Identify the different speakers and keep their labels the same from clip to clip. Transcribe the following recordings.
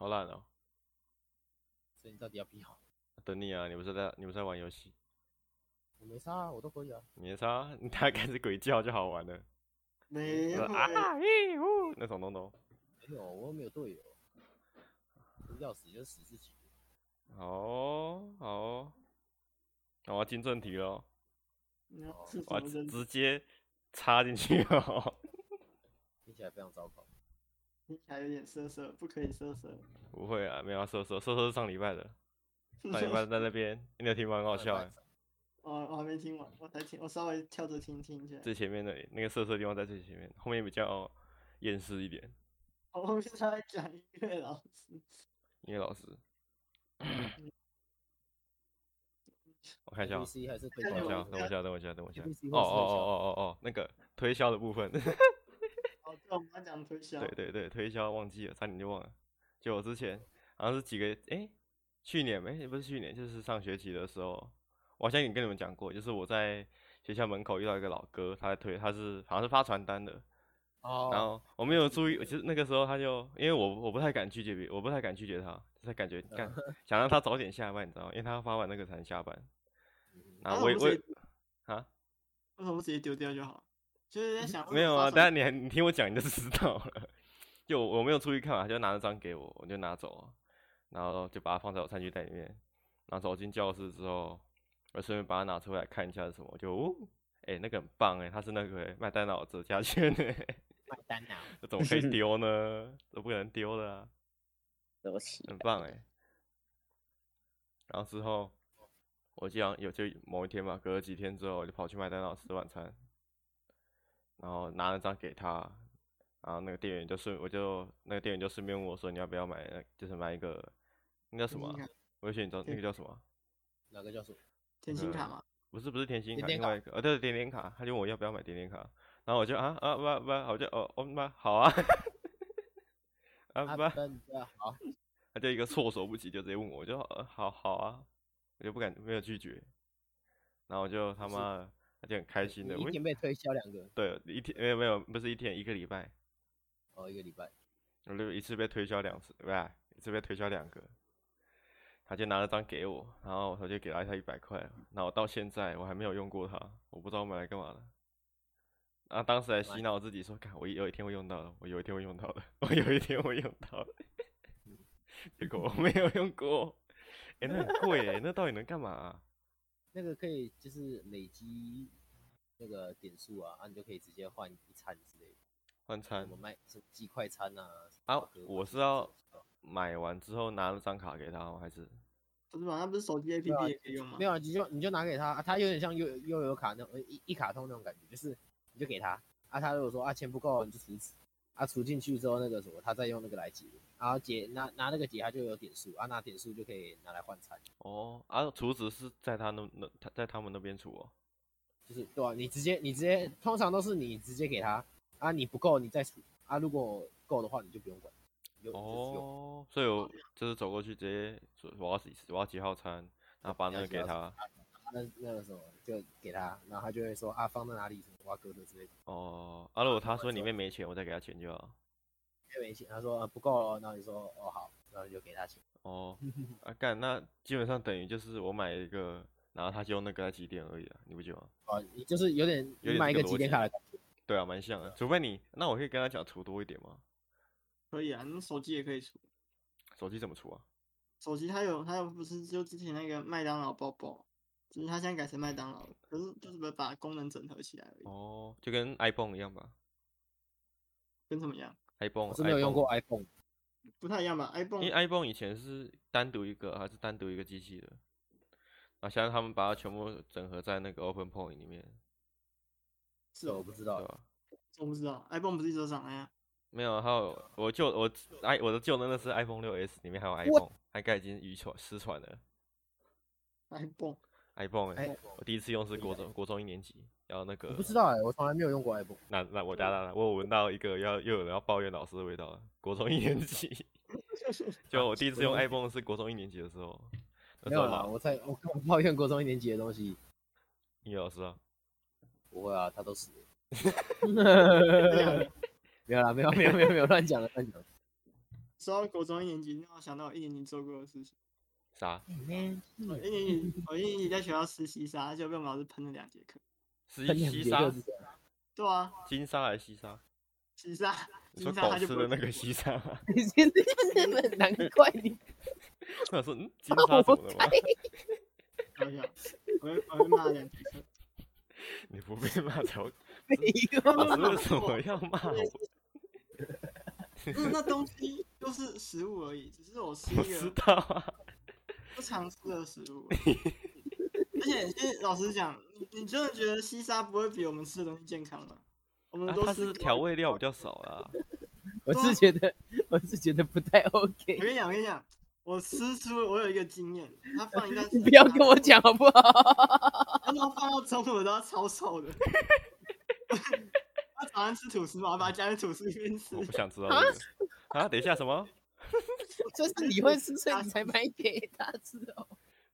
Speaker 1: 好懒哦。
Speaker 2: 所以你到底要不要？
Speaker 1: 等你啊，你不是在你不是在玩游戏？
Speaker 2: 我没差啊，我都可以啊。
Speaker 1: 你没差，你大概开始鬼叫就好玩了。
Speaker 3: 没有
Speaker 1: 啊咦呜那种东东。
Speaker 2: 没有，我又没有队友。要死就死自己。
Speaker 1: 好哦，好哦。那我要进正题喽。我直接插进去哦。
Speaker 2: 听起来非常糟糕。
Speaker 3: 听起来有点色色，不可以色色。
Speaker 1: 不会啊，没有色色，色色是上礼拜的。上礼拜在那边，你有听吗？很好笑哎。
Speaker 3: 哦，我还没听完，我才听，我稍微跳着听听一下。
Speaker 1: 最前面的那个色色地方在最前面，后面比较厌世一点。
Speaker 3: 后面他在讲音乐老师。
Speaker 1: 音乐老师。我看一下，等我一下，等我一下，等我一下，等我一下。哦哦哦哦哦哦，那个推销的部分。
Speaker 3: 哦，对，我们刚讲推销。
Speaker 1: 对对对，推销忘记了，差点就忘了。就我之前好像是几个，哎，去年没，不是去年，就是上学期的时候。我好像也跟你们讲过，就是我在学校门口遇到一个老哥，他在推，他是好像是发传单的。哦。然后我没有注意，其实那个时候他就，因为我我不太敢拒绝别，我不太敢拒绝他，就是感觉干想让他早点下班，你知道吗？因为他发完那个才能下班。然后我我啊，
Speaker 3: 为什么不直接丢掉就好？就是在想。
Speaker 1: 没有啊，等下你还你听我讲你就知道了。就我没有出去看嘛，他就拿了张给我，我就拿走，然后就把它放在我餐具袋里面。然后走进教室之后。我顺便把它拿出来看一下是什么，就哦，哎、欸，那个很棒哎，它是那个麦当劳折价券哎，
Speaker 2: 麦当劳，
Speaker 1: 这怎么可以丢呢？都不可能丢的啊，
Speaker 2: 对不起，
Speaker 1: 很棒哎。然后之后，我这样有就某一天吧，隔了几天之后，我就跑去麦当劳吃晚餐，然后拿了张给他，然后那个店员就顺，我就那个店员就顺便问我说，你要不要买，就是买一个，那叫什么？我选你知道那个叫什么？
Speaker 2: 哪个叫什么？
Speaker 3: 甜心卡吗？
Speaker 1: 嗯？不是不是甜心卡，另外一个，呃、哦，对，点点卡。他就问我要不要买点点卡，然后我就啊啊不不，我就哦哦妈好 啊，啊不，
Speaker 2: 好，
Speaker 1: 他就一个措手不及，就直接问我，我就呃好好啊，我就不敢没有拒绝，然后我就他妈他就很开心的，
Speaker 2: 一天被推销两个，
Speaker 1: 对，一天没有没有不是一天一个礼拜，
Speaker 2: 哦一个礼拜，
Speaker 1: 我就一次被推销两次，对吧？一次被推销两个。他就拿了张给我，然后我就给了他一百块，然后到现在我还没有用过它，我不知道我买来干嘛的。然后当时还洗脑自己说，看我有一天会用到的，我有一天会用到的，我有一天会用到的。结果我没有用过，哎、欸，那很贵哎，那到底能干嘛、啊？
Speaker 2: 那个可以就是累积那个点数啊，啊，你就可以直接换一餐之类的。
Speaker 1: 换餐？
Speaker 2: 我卖什么鸡块餐啊？
Speaker 1: 啊，我是要。买完之后拿了张卡给他吗？还是
Speaker 3: 不是嘛？那不是手机 APP 也可以用吗？
Speaker 2: 没有，你就你就拿给他，他有点像悠悠游卡那种一一卡通那种感觉，就是你就给他啊，他如果说啊钱不够，你就储值啊，除进去之后那个什么，他再用那个来结，然后解拿拿那个解，他就有点数啊，拿点数就可以拿来换餐。
Speaker 1: 哦，啊，厨子是在他那那他在他们那边储哦，
Speaker 2: 就是对啊，你直接你直接通常都是你直接给他啊，你不够你再储啊，如果够的话你就不用管。
Speaker 1: 哦，所以我就是走过去直接我要几我要几号餐，然后把那个给他，
Speaker 2: 那那个什么就给他，然后他就会说啊放在哪里什么挖哥的之类的。
Speaker 1: 哦，啊如果他说里面没钱，我再给他钱就好。
Speaker 2: 里面没钱，他说、啊、不够了，然后你说哦好，然后你就给他钱。
Speaker 1: 哦，啊干，那基本上等于就是我买一个，然后他就用那个来集点而已啊，你不觉得吗？
Speaker 2: 哦，你就是有点你买一个几点卡的感觉。
Speaker 1: 对啊，蛮像的，除非你，那我可以跟他讲储多一点吗？
Speaker 3: 可以啊，那手机也可以出。
Speaker 1: 手机怎么出啊？
Speaker 3: 手机它有，它有不是就之前那个麦当劳包包，只是它现在改成麦当劳，可是就是把功能整合起来而已。
Speaker 1: 哦，就跟 iPhone 一样吧？
Speaker 3: 跟什么样
Speaker 1: ？iPhone
Speaker 2: 我是没有用过 iPhone，
Speaker 3: 不太一样吧？iPhone
Speaker 1: 因为 iPhone 以前是单独一个还是单独一个机器的？啊，现在他们把它全部整合在那个 Open Point 里面。
Speaker 2: 是哦，我不知道，
Speaker 3: 我不知道，iPhone 不是一直长那样？
Speaker 1: 没有，还有我旧我 i 我的旧的那是 iPhone 六 S，里面还有 iPhone，它应该已经遗传失传了。
Speaker 3: iPhone，iPhone，
Speaker 1: 哎，我第一次用是国中国中一年级，然后那个
Speaker 2: 我不知道哎、欸，我从来没有用过 iPhone。
Speaker 1: 那那我家的，我有闻到一个要又有人要抱怨老师的味道了。国中一年级，就我第一次用 iPhone 是国中一年级的时候。
Speaker 2: 没有啦，我在我我抱怨国中一年级的东西。
Speaker 1: 音乐老师啊？
Speaker 2: 不会啊，他都死了。没有啦，没有没有没有没有乱讲了乱讲。
Speaker 3: 说到国中一年级，让我想到我一年级做过的事情。
Speaker 1: 啥？
Speaker 3: 我一年级，我一年级在学校实习啥，就被我们老师喷了两节课。
Speaker 1: 实习西沙？
Speaker 3: 对啊。
Speaker 1: 金沙还是西沙？
Speaker 3: 西沙。
Speaker 1: 你说狗吃的那个西沙吗？
Speaker 2: 你现在那么难 怪你。
Speaker 1: 我想说，嗯，金沙怎么了
Speaker 3: 吗？我会我会骂两节课。
Speaker 1: 你不被骂才会。
Speaker 2: 老
Speaker 1: 师为什么要骂我？
Speaker 3: 那那东西都是食物而已，只是我吃一个。
Speaker 1: 我知道啊。
Speaker 3: 不常吃的食物。而且，因为老实讲，你你真的觉得西沙不会比我们吃的东西健康吗？我们都是
Speaker 1: 调味料比较少 啊。
Speaker 2: 我是觉得，我是觉得不太 OK。
Speaker 3: 我跟你讲，我跟你讲，我吃出我有一个经验，他放应该。
Speaker 2: 你不要跟我讲好不好？
Speaker 3: 他说放到中午都要超臭的。他早上吃吐司嘛，我把它加在吐司里面吃。
Speaker 1: 我不想知道这个。啊？等一下，什么？
Speaker 2: 就是你会吃，所以你才买给他吃哦。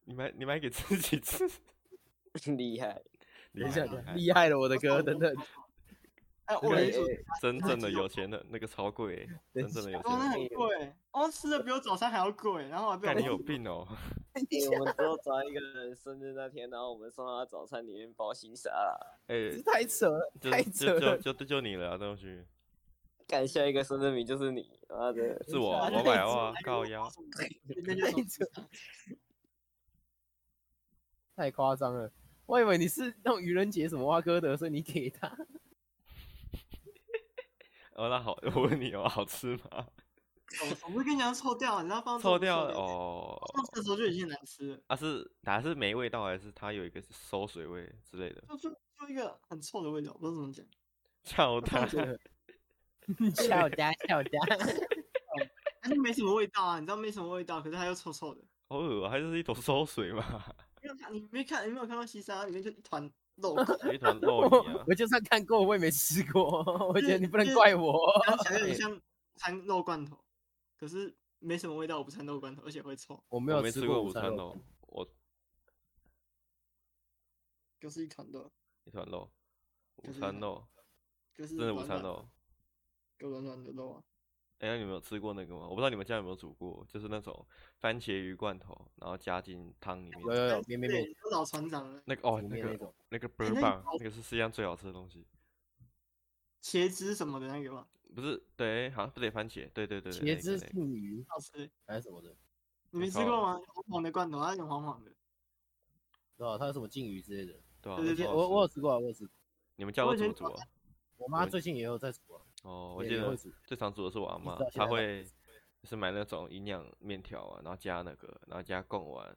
Speaker 1: 你买，你买给自己吃，
Speaker 2: 厉害，
Speaker 1: 厉害，
Speaker 2: 厉害了，我的哥，等等。
Speaker 3: 哎，我
Speaker 1: 真正的有钱的，那个超贵，真正的有钱的。
Speaker 3: 很贵，哦，吃的比我早餐还要贵，然后还被我。
Speaker 1: 你有 病哦！
Speaker 4: 我们之后找一个人生日那天，然后我们送他早餐里面包心沙。
Speaker 1: 哎，
Speaker 2: 太扯了，太扯了，
Speaker 1: 就就就你了，东西。
Speaker 4: 干，下一个生日名就是你，妈的，
Speaker 1: 是我，我买啊，高腰。
Speaker 2: 太夸张了，我以为你是那种愚人节什么挖哥的，所以你给他。
Speaker 1: 哦，那好，我问你哦，好吃吗？
Speaker 3: 我不是跟你讲臭掉，你知道放
Speaker 1: 臭掉哦。
Speaker 3: 放的时候就已经难吃了。
Speaker 1: 啊是，还是没味道，还是它有一个馊水味之类的？
Speaker 3: 就就就一个很臭的味道，不知道怎么讲。
Speaker 1: 臭蛋，
Speaker 2: 臭蛋，臭蛋，
Speaker 3: 它就没什么味道啊，你知道没什么味道，可是它又臭臭的。
Speaker 1: 好恶啊，还是一坨馊水嘛？
Speaker 3: 没有看，你没看，你没有看到西沙里面就一团。
Speaker 1: 肉一团肉
Speaker 2: 我就算看过，我也没吃过。我觉得你不能怪我。
Speaker 3: 想有点像餐肉罐头，可是没什么味道。我不掺肉罐头，而且会臭。
Speaker 2: 我没有
Speaker 1: 吃过午餐肉，我
Speaker 3: 就是一团肉，
Speaker 1: 一团肉，午餐肉，
Speaker 3: 真
Speaker 1: 的午餐肉，
Speaker 3: 就软软的肉啊。
Speaker 1: 哎，那你们有吃过那个吗？我不知道你们家有没有煮过，就是那种番茄鱼罐头，然后加进汤里面。
Speaker 2: 有有有，没没没。
Speaker 3: 老船长
Speaker 1: 那个哦，那个那个倍儿棒，那个是世界上最好吃的东西。
Speaker 3: 茄汁什么的那个吗？
Speaker 1: 不是，对，好像不得番茄，对对对。
Speaker 2: 茄汁鯖鱼，
Speaker 3: 好吃
Speaker 2: 还是什么的？
Speaker 3: 你没吃过吗？黄黄的罐头，它有点黄黄的。
Speaker 2: 对啊，它有什么鯖鱼之类的。
Speaker 3: 对对对，
Speaker 2: 我我有吃过，我有吃。
Speaker 1: 你们家有怎么煮啊？
Speaker 2: 我妈最近也有在煮啊。
Speaker 1: 哦，我记得最常煮的是我阿妈，她会就是买那种营养面条啊，然后加那个，然后加贡丸，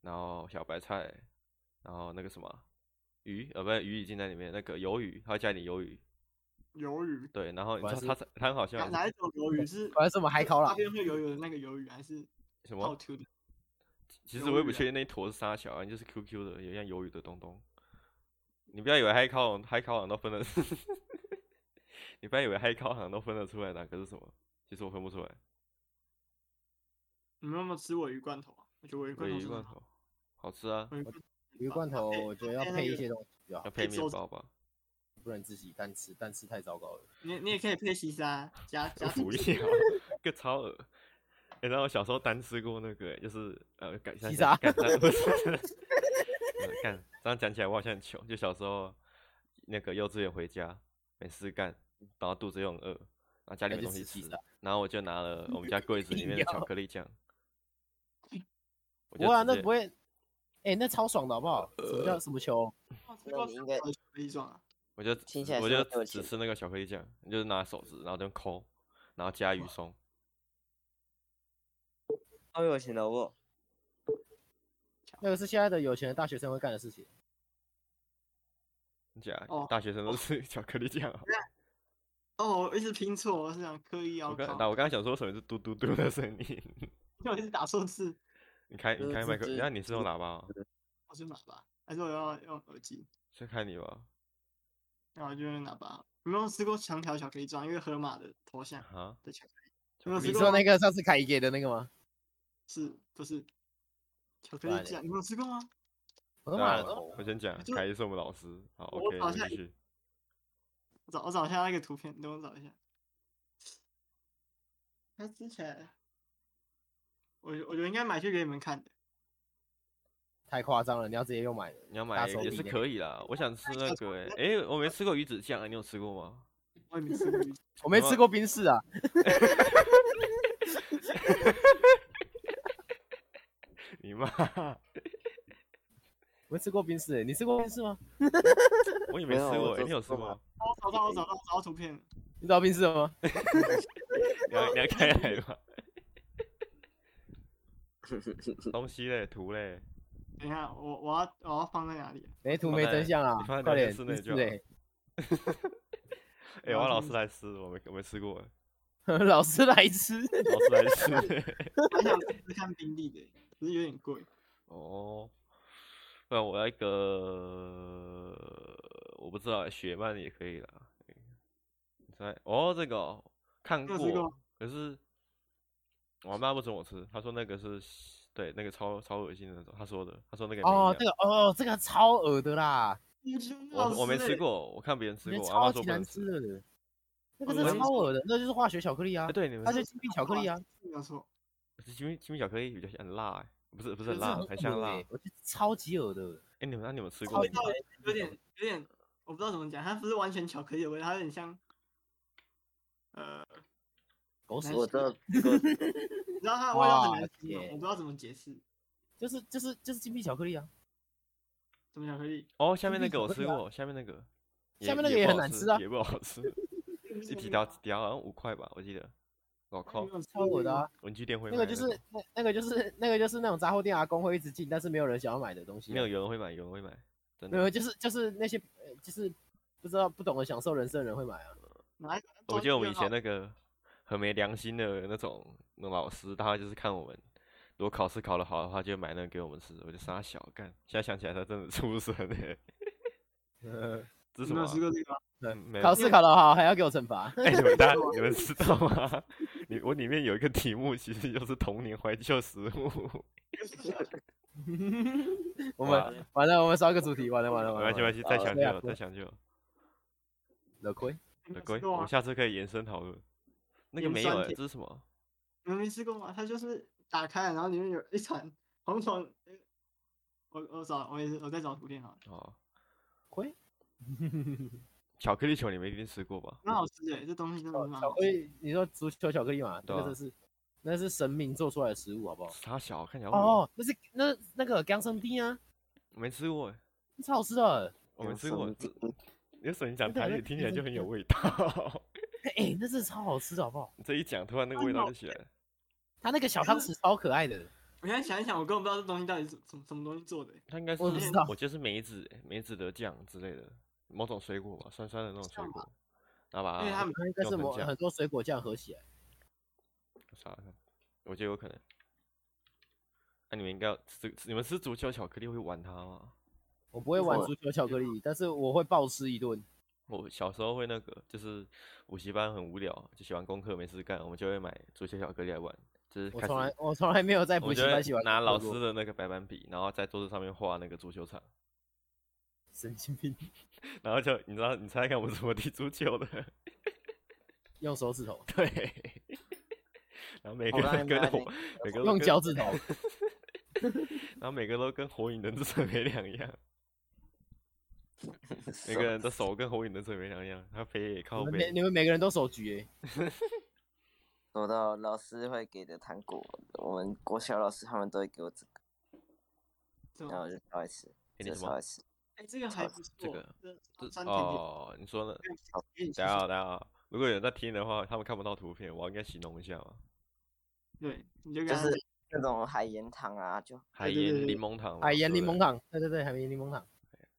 Speaker 1: 然后小白菜，然后那个什么鱼，呃，不是鱼已经在里面，那个鱿鱼，她会加一点鱿鱼。
Speaker 3: 鱿鱼。对，
Speaker 1: 然后你知道它它很好笑。
Speaker 3: 哪一种鱿鱼是？
Speaker 2: 还是什么海烤啦？
Speaker 3: 那边会游泳的那个鱿鱼还是
Speaker 1: 什么？其实我也不确定那一坨是啥小啊，就是 QQ 的，有像鱿鱼的东东。你不要以为海烤海烤都分了。你不要以为海烤好像都分得出来哪个是什么，其实我分不出来。
Speaker 3: 你们有没有吃尾鱼罐头啊？我觉得尾鱼罐头，
Speaker 1: 鮪鱼罐头好吃啊。
Speaker 2: 鮪鱼罐头我觉得要配一些东西，
Speaker 1: 要配面包吧，
Speaker 2: 不能自己单吃，单吃太糟糕了。
Speaker 3: 你你也可以配西沙，加 加
Speaker 1: 不要，个超恶。你知道我小时候单吃过那个，就是呃，改西沙，干，这样讲起来我好像很穷。就小时候那个幼稚园回家没事干。然后肚子又很饿，然后家里没东西吃，然后我就拿了我们家柜子里面的巧克力
Speaker 2: 酱。哇啊，那不会，哎，那超爽的好不好？什么叫什么球？
Speaker 4: 那你应该
Speaker 1: 我就我就只吃那个巧克力酱，你就是拿手指，然后这样抠，然后加鱼松。
Speaker 4: 好有钱的我？
Speaker 2: 那个是现在的有钱的大学生会干的事情。
Speaker 1: 假，大学生都吃 巧克力酱。
Speaker 3: 哦，我一直拼错，我是想刻意要。
Speaker 1: 我刚，那我刚刚想说什么是嘟嘟嘟的声音，
Speaker 3: 因为我一直打错字。
Speaker 1: 你开，你开麦克，那你是用喇叭？
Speaker 3: 我是喇叭，还是我要用耳机？
Speaker 1: 先看你吧。
Speaker 3: 那我就用喇叭。有没有吃过长条巧克力酱？因为河马的头像啊的巧克力。有没有吃过？
Speaker 2: 你说那个上次凯怡给的那个吗？
Speaker 3: 是不是？巧克力酱，你没有吃过吗？
Speaker 2: 我都买了。
Speaker 1: 我先讲，凯怡是我们老师。好，OK，继续。
Speaker 3: 找我找一下那个图片，等我找一下。它之前，我我觉得应该买去给你们看的。
Speaker 2: 太夸张了，你要直接用买的。
Speaker 1: 你要
Speaker 2: 买
Speaker 1: 也是可以啦。我想吃那个哎、欸，哎、我没吃过鱼子酱，你有吃过吗？
Speaker 3: 我也没吃过。
Speaker 2: 我没吃过冰室啊，
Speaker 1: 你妈！
Speaker 2: 我没吃过冰室、欸，你吃过冰室吗？
Speaker 1: 我也没吃过、欸，
Speaker 4: 没有我都
Speaker 1: 你有吃
Speaker 4: 过吗？
Speaker 3: 我找到，我找到，找到图片了。
Speaker 2: 你找到冰室了吗？
Speaker 1: 你要你要开来吗？东西嘞，图嘞，
Speaker 3: 等一下，我我要我要放在哪里？
Speaker 2: 没图没真相啊
Speaker 1: 你！放在
Speaker 2: 快点，
Speaker 1: 聊天室内就好
Speaker 2: 冰室欸
Speaker 1: 哎、我要老师来吃，我没我没吃过，
Speaker 2: 老师来吃，
Speaker 1: 老师来吃。
Speaker 3: 我想试试看冰粒的，可是有点贵。
Speaker 1: 哦，不然我要一个，我不知道，雪曼也可以啦。在哦，这个哦看
Speaker 3: 过，
Speaker 1: 可是我妈不准我吃，她说那个是对那个超超恶心的那种，她说的，她说那个
Speaker 2: 哦，这个哦，这个超恶的啦，
Speaker 1: 我我没吃过，我看别人吃过，我妈
Speaker 2: 超级难
Speaker 1: 说不能吃。
Speaker 2: 的，那
Speaker 3: 个
Speaker 2: 是超恶的，那就是化学巧克力啊
Speaker 1: 哎，，对，你们
Speaker 2: 它就金币巧克力啊，
Speaker 3: 没有错。
Speaker 1: 金币金币巧克力比较很辣、欸，不是不是很辣，很像辣。
Speaker 2: 我觉得超级恶的，
Speaker 1: 哎、你们那你们吃过
Speaker 2: 级
Speaker 3: 味道有点有点，我不知道怎么讲，它不是完全巧克力的味道，它有点像，呃，
Speaker 2: 狗屎，
Speaker 4: 我知道，
Speaker 3: 你知道它的味道很难形容，我不知道怎么解释。
Speaker 2: 就是就是就是金币巧克力啊，
Speaker 3: 什么巧克力？
Speaker 1: 哦，下面那个我吃过，下面那个
Speaker 2: 下面那个也很难吃啊
Speaker 1: 也不好吃，一提到条好像五块吧，我记得。我靠，
Speaker 2: 超恶的啊，
Speaker 1: 文具店会
Speaker 2: 那个就是那那个就是那个就是那种杂货店阿公会一直进，但是没有人想要买的东西啊，
Speaker 1: 没有有人会买，有人会买，真的。
Speaker 2: 没有就是就是那些呃就是不知道不懂得享受人生的人会买啊，
Speaker 3: 买？
Speaker 1: 我记得我们以前那个很没良心的那种那老师，他就是看我们如果考试考得好的话，就买那个给我们吃，我就傻小干。现在想起来，他真的出神哎。
Speaker 2: 呃
Speaker 1: 这是什么啊？
Speaker 3: 你没有吃过这个吗？
Speaker 1: 嗯，
Speaker 2: 考试考得好还要给我惩罚，
Speaker 1: 哎、你们大家你们 知道吗？你我里面有一个题目，其实就是童年怀旧食物。
Speaker 2: 我们完了我们少一个主题，完了完了完了，
Speaker 1: 没关系，没关系，再
Speaker 2: 好
Speaker 1: 抢救，
Speaker 2: 对啊
Speaker 1: 再抢救。
Speaker 2: 了亏，
Speaker 3: 你没
Speaker 1: 鬼，
Speaker 3: 吃过吗？
Speaker 1: 我们下次可以延伸讨论。那
Speaker 3: 个
Speaker 1: 没有、欸，这是什么？
Speaker 3: 你们没吃过吗？它就是打开，然后里面有一团红虫。我我找我也是我在找图片哈，
Speaker 1: 哦，
Speaker 2: 亏，
Speaker 1: 巧克力球你们一定吃过吧？
Speaker 3: 蛮好吃的，这东西真的蛮好吃。
Speaker 2: 巧克力，你说足球巧克力嘛，
Speaker 1: 对啊
Speaker 2: 那个是那是神明做出来的食物，好不好？
Speaker 1: 它小，看起来
Speaker 2: 哦，那是那那个姜生丁啊，
Speaker 1: 我没吃
Speaker 2: 过、超好吃的，
Speaker 1: 我没吃
Speaker 4: 过。
Speaker 1: 你的声音
Speaker 2: 讲
Speaker 1: 台语听起来就很有味道。
Speaker 2: 哎，那是超好吃的，好不好？
Speaker 1: 你这一讲，突然那个味道就起来了。
Speaker 2: 它那个小汤匙超可爱的，
Speaker 3: 我现在想一想，我根本不知道这东西到底是什么什么东西做的。
Speaker 1: 它应该是，
Speaker 2: 我不知道
Speaker 1: 我记得是梅子、欸，梅子的酱之类的，某种水果吧，酸酸的那种水果，然后把它
Speaker 3: 因为他们
Speaker 2: 它应该是某很多水果酱合起来。
Speaker 1: 我查看，我觉得有可能。那、你们应该要吃，你们吃足球巧克力会玩它吗？
Speaker 2: 我不会玩足球巧克力，但是我会暴吃一顿。
Speaker 1: 我小时候会那个，就是补习班很无聊，就喜欢功课没事干，我们就会买足球巧克力来玩。就是
Speaker 2: 我从
Speaker 1: 来，
Speaker 2: 我从来没有在
Speaker 1: 补
Speaker 2: 习班喜欢
Speaker 1: 拿老师的那个白板笔，然后在桌子上面画那个足球场，
Speaker 2: 神经病，
Speaker 1: 然后就你知道，你猜猜看我们怎么踢足球的？
Speaker 2: 用手指头，
Speaker 1: 对，然后每
Speaker 4: 个
Speaker 1: 人跟
Speaker 4: 那
Speaker 1: 火，每个都
Speaker 2: 用脚趾头，
Speaker 1: 然后每个都跟火影忍者没两样，每个人的手跟火影忍者没两样，他飞也靠
Speaker 2: 你们每
Speaker 1: 背。
Speaker 2: 你们每个人都手举哎
Speaker 4: 说到老师会给的糖果，我们国小老师他们都会给我
Speaker 3: 这个，
Speaker 4: 然后我就超爱吃，
Speaker 1: 给你什
Speaker 4: 么？超爱吃。
Speaker 3: 哎，这个还不错。这个
Speaker 1: 这你说呢？
Speaker 3: 有点
Speaker 1: 等一下等一下，如果有人在听的话，他们看不到图片，我应该形容一下嘛。
Speaker 3: 对，你
Speaker 4: 是那种海盐糖啊，就
Speaker 1: 海
Speaker 3: 盐
Speaker 1: 柠檬糖，
Speaker 2: 海
Speaker 1: 盐
Speaker 2: 柠檬糖，对对对，海盐柠檬糖，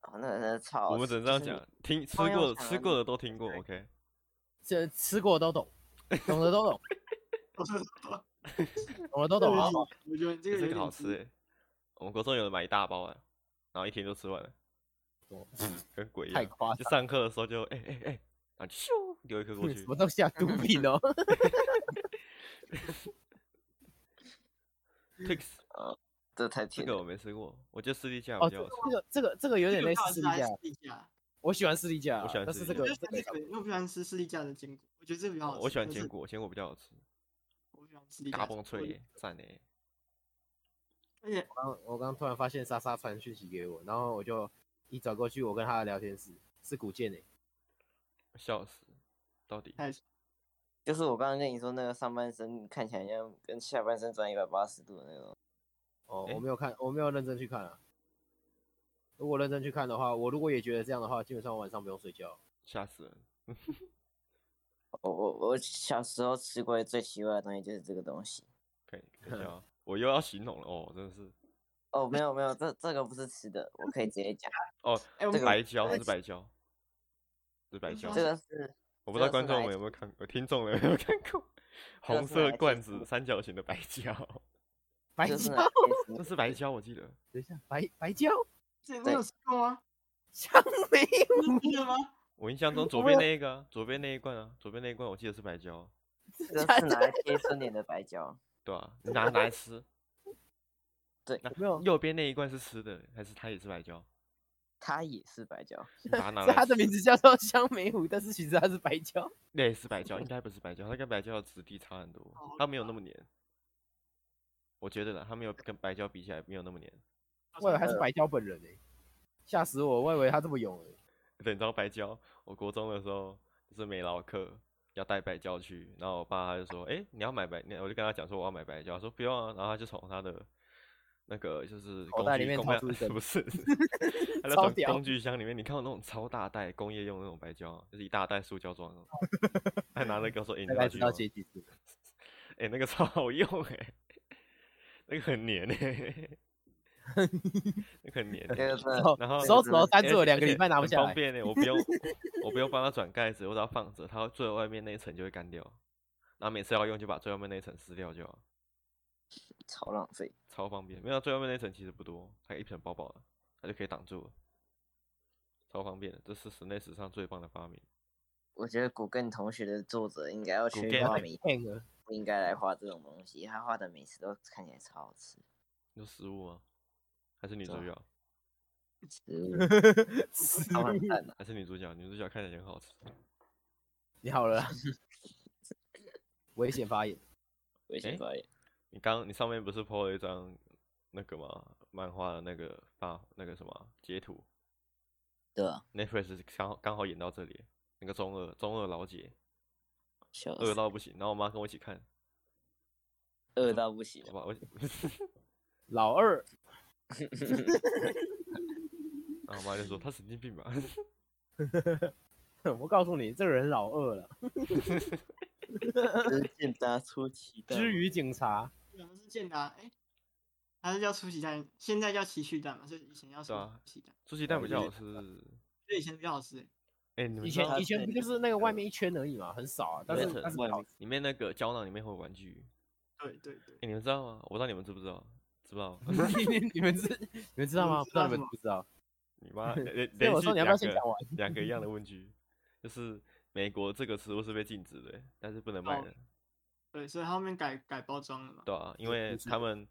Speaker 4: 哦，那那超。
Speaker 1: 我们只能这样
Speaker 4: 就是
Speaker 1: 讲，听吃过的吃过的都听过，OK。
Speaker 2: 这吃过的都懂，懂的都懂，懂的都懂，啊？
Speaker 3: 我觉得这个
Speaker 1: 这个好吃诶，我们国中有人买一大包啊，然后一天就吃完了，
Speaker 2: 哦
Speaker 1: 跟鬼一样。
Speaker 2: 太夸张，
Speaker 1: 就上课的时候就哎哎哎，然后咻丢一颗过 去
Speaker 2: 什。么东西啊？毒 品哦
Speaker 1: ！Tix
Speaker 4: 这太这个。
Speaker 1: 我没吃过，我觉得士力架
Speaker 2: 哦，
Speaker 1: 比较好吃。
Speaker 2: 这个这个这个有点类似士力架
Speaker 3: 士，力架。
Speaker 2: 我喜欢士力架，
Speaker 1: 我喜欢
Speaker 2: 但是
Speaker 1: 士力架
Speaker 2: 这个这个
Speaker 3: 我不喜欢吃士力架的坚果，我觉得这个比较好吃。
Speaker 1: 我喜
Speaker 3: 欢
Speaker 1: 坚果，坚果比较好吃。
Speaker 3: 我喜欢吃地
Speaker 1: 嘎。嘣脆耶，赞耶！
Speaker 3: 而且
Speaker 2: 我刚我刚突然发现莎莎传讯息给我，然后我就一走过去，我跟他的聊天室是古剑诶，
Speaker 1: 笑死，到底
Speaker 3: 太
Speaker 4: 就是我刚刚跟你说那个上半身看起来像跟下半身转一百八十度的那种。
Speaker 2: 哦，
Speaker 1: 诶
Speaker 2: 我没有看，我没有认真去看啊。如果认真去看的话，我如果也觉得这样的话，基本上我晚上不用睡觉。
Speaker 1: 吓死人！
Speaker 4: 我我我小时候吃过最奇怪的东西就是这个东西。
Speaker 1: 可以，可以啊。我又要形容了哦，真的是
Speaker 4: 哦，没有没有，这这个不是吃的，我可以直接讲。
Speaker 1: 哦，
Speaker 3: 哎，我们
Speaker 4: 这个
Speaker 1: 白胶，是白胶，这是白胶。
Speaker 4: 这个是
Speaker 1: 我不知道观众们有没有看过，听众们有没有看
Speaker 4: 过红
Speaker 1: 色罐子三角形的白胶？
Speaker 2: 白
Speaker 4: 这是胶，
Speaker 1: 这是白胶，我记得。
Speaker 2: 等一下，白白胶，
Speaker 3: 这你有吃过吗？
Speaker 2: 香梅
Speaker 3: 你记得吗？
Speaker 1: 我印象中左边那一个啊，左边那一罐啊，左边那一罐我记得是白
Speaker 4: 胶，这是拿来贴春联的白胶。
Speaker 1: 对啊，你拿拿来吃。
Speaker 2: 没有，
Speaker 1: 右边那一罐是吃的，还是它也是白胶？
Speaker 4: 它也是白
Speaker 1: 胶，它拿
Speaker 2: 是它。的名字叫做香梅湖，但是其实它是白胶。
Speaker 1: 那也是白胶，应该不是白胶，它跟白胶的质地差很多
Speaker 3: 哦，
Speaker 1: 它没有那么黏。我觉得呢，它没有跟白胶比起来没有那么黏。
Speaker 2: 我以为他是白胶本人诶，吓死我！我以为他这么勇诶。
Speaker 1: 对，你知道白胶？我国中的时候就是美劳课要带白胶去，然后我爸他就说：“哎、你要买白？”我就跟他讲说我要买白胶，他说不用啊，然后他就从他的那个就是工
Speaker 2: 口袋里面
Speaker 1: 具工业
Speaker 2: 掏出一 根
Speaker 1: 不是，工具箱里面，你看到那种超大袋工业用的那种白胶啊，就是一大袋塑胶装的，还拿了跟我说：“ 哎、你
Speaker 2: 大概知道
Speaker 1: 要去。哎、那个超好用哎、那个很黏哎、那个很黏、然后
Speaker 2: 手指头粘住了，
Speaker 1: 两个
Speaker 2: 礼拜拿不下
Speaker 1: 来。方便呢，我不用我不用帮他转盖子，我只要放着，它最外面那一层就会干掉，然后每次要用就把最外面那一层撕掉就好，
Speaker 4: 超浪费。
Speaker 1: 超方便。没有最外面那一层其实不多，它一层薄薄的，它就可以挡住了，超方便的，这是室内史上最棒的发明。
Speaker 4: 我觉得古根同学的作者应该要去画美，
Speaker 2: 骗了，
Speaker 4: 不应该来画这种东西。他画的美食都看起来超好吃。
Speaker 1: 有食物吗？还是女主角？
Speaker 4: 食物 超完蛋了。
Speaker 1: 还是女主角？女主角看起来很好吃。
Speaker 2: 你好了啦，危险发言。
Speaker 4: 危险发言。
Speaker 1: 你刚你上面不是 po 了一张那个吗？漫画的那个发那个什么截图
Speaker 4: 对啊
Speaker 1: ，？Netflix 刚好刚好演到这里，那个中二中二老姐。
Speaker 4: 笑
Speaker 1: 饿到不行，然后我妈跟我一起看，
Speaker 4: 饿到不行
Speaker 1: 好。吧，我，
Speaker 2: 老二，
Speaker 1: 然后我妈就说他神经病吧，
Speaker 2: 我告诉你，这个人老二了。
Speaker 4: 就是健达出奇蛋。
Speaker 2: 至于警察，
Speaker 3: 我们是健达，哎，还是叫出奇蛋？现在叫奇趣蛋嘛，所以以前叫
Speaker 1: 对啊
Speaker 3: 出奇蛋，
Speaker 1: 出奇蛋比较好吃。
Speaker 3: 所以以前比较好吃欸。
Speaker 1: 哎、你们
Speaker 2: 以前以前不就是那个外面一圈而已嘛，很少啊，但是
Speaker 1: 里面
Speaker 2: 但是好
Speaker 1: 里面那个胶囊里面会有玩具？
Speaker 3: 对对对
Speaker 1: 哎、，你们知道吗？我不知道你们知不知道？知不知道？
Speaker 2: 你们知你们知道吗？不知道你们不知道。
Speaker 1: 你 妈连
Speaker 2: 所以我说你要不要
Speaker 1: 两个
Speaker 2: 先讲完？
Speaker 1: 两个一样的问句，就是美国这个食物是被禁止的，但是不能卖
Speaker 3: 哦
Speaker 1: 的，
Speaker 3: 对，所以他后面改改包装了嘛。
Speaker 1: 对啊，因
Speaker 2: 为
Speaker 1: 他们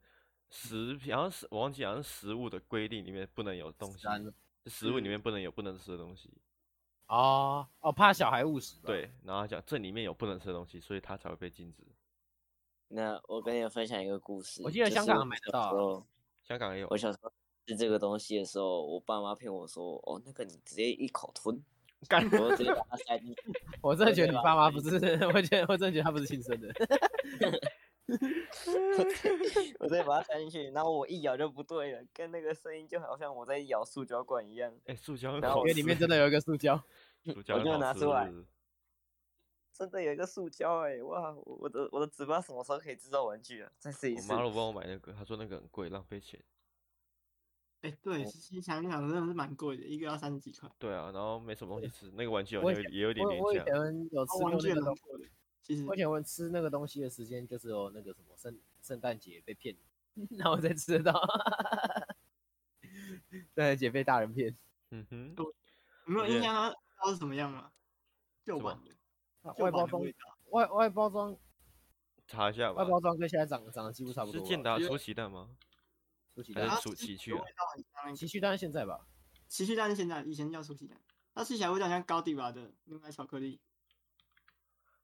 Speaker 1: 食品好像是我忘记好像是食物的规定里面不能有东西，食物里面不能有不能吃的东西。
Speaker 2: 哦哦，怕小孩误食。
Speaker 1: 对，然后讲这里面有不能吃的东西，所以它才会被禁止。
Speaker 4: 那我跟你们分享一个故事。
Speaker 2: 我记得香港买得到
Speaker 1: 香港也有
Speaker 4: 我，小时候吃这个东西的时候，我爸妈骗我说：“哦，那个你直接一口吞。”
Speaker 1: 干
Speaker 4: 我直接把它塞进去。
Speaker 2: 我真的觉得 你爸妈不是，我觉得我真的觉得他不是亲生的。
Speaker 4: 我直接把它塞进去，然后我一咬就不对了，跟那个声音就好像我在咬塑胶管一样。
Speaker 1: 哎、塑胶很
Speaker 4: 然
Speaker 2: 后里面真的有一个塑胶，
Speaker 1: 塑胶
Speaker 4: 我就拿出来真的有一个塑胶哎、哇！我我的我的纸包什么时候可以制造玩具啊？再试一次。
Speaker 1: 我妈都帮我买那个，她说那个很贵，浪费钱。
Speaker 3: 哎，对，其实想想真的是蛮贵的，一个要三十几块。
Speaker 1: 对啊，然后没什么东西吃，那个玩具好
Speaker 2: 我以
Speaker 1: 像有也有点
Speaker 2: 我我以。前有吃那个东，
Speaker 3: 蛮贵的。其实
Speaker 2: 我以前我吃那个东西的时间就是有那个什么圣圣诞节被骗，然后我才吃得到。圣诞节被大人骗，
Speaker 1: 嗯哼，
Speaker 3: 有没有印象它它是什么样吗？旧版的，旧
Speaker 2: 外包
Speaker 3: 装。
Speaker 2: 外外包装
Speaker 1: 查一下吧
Speaker 2: 外。包装跟现在长长得几乎差不多吧。
Speaker 1: 是健达出奇蛋吗？
Speaker 2: 出奇蛋
Speaker 1: 还是，出奇趣啊
Speaker 3: 味？道很像那个
Speaker 2: 奇趣蛋是现在吧？
Speaker 3: 奇趣蛋是现在，以前叫出奇蛋，它吃起来味道像高迪吧的牛奶巧克力。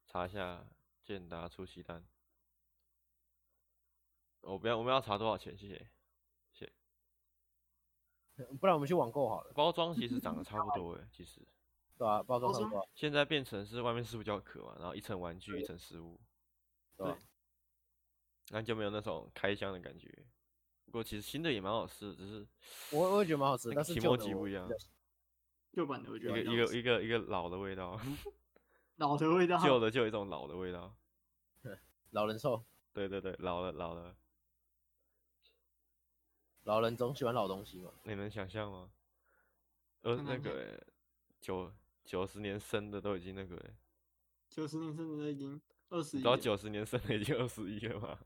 Speaker 1: 查一下健达出奇蛋。我不要，我们要查多少钱？谢谢。
Speaker 2: 不然我们去网购好了。
Speaker 1: 包装其实长得差不多诶，其实。
Speaker 2: 对啊，包装差不多。
Speaker 1: 现在变成是外面是塑胶壳嘛，然后一层玩具，一层食物。
Speaker 2: 对。
Speaker 1: 那就没有那种开箱的感觉。不过其实新的也蛮好吃的，只是
Speaker 2: 我我也觉得蛮好吃，但是旧的
Speaker 1: 不一样。
Speaker 3: 旧版的我觉得
Speaker 1: 一个一个一个一个老的味道。
Speaker 3: 老的味道。
Speaker 1: 旧的就有一种老的味道。
Speaker 2: 老人臭。
Speaker 1: 对对对，老了老了。
Speaker 2: 老人总喜欢老东西嘛？
Speaker 1: 你能想象吗？呃，那个、欸、九九十年生的都已经那个、欸，
Speaker 3: 九十年生的都已经二十一，
Speaker 1: 到九十年生的已经二十一了吗？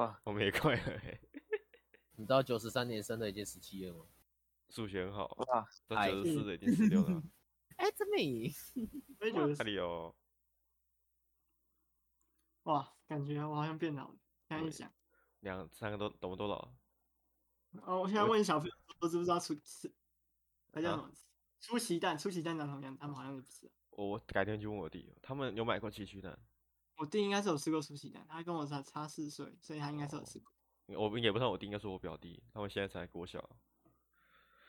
Speaker 4: 哇，
Speaker 1: 我们也快了、欸。
Speaker 2: 你知道九十三年生的已经十七了吗？
Speaker 1: 数学很好。
Speaker 4: 哇，
Speaker 1: 都九十四的已经十六了。
Speaker 2: 哎、欸，真美。
Speaker 1: 哪里有？
Speaker 3: 哇，感觉我好像变老了。现在一想，
Speaker 1: 两三个都懂不都老？
Speaker 3: 哦，我现在问小朋友，我知不知道出吃？他叫什么？出奇蛋，出奇蛋长什么样？他们好像也不是。
Speaker 1: 我改天去问我弟，他们有买过奇趣蛋。
Speaker 3: 我弟应该是有吃过出奇蛋，他跟我差差四岁，所以他应该是有吃过。
Speaker 1: 我也不算我弟，应该是我表弟，他们现在才国小。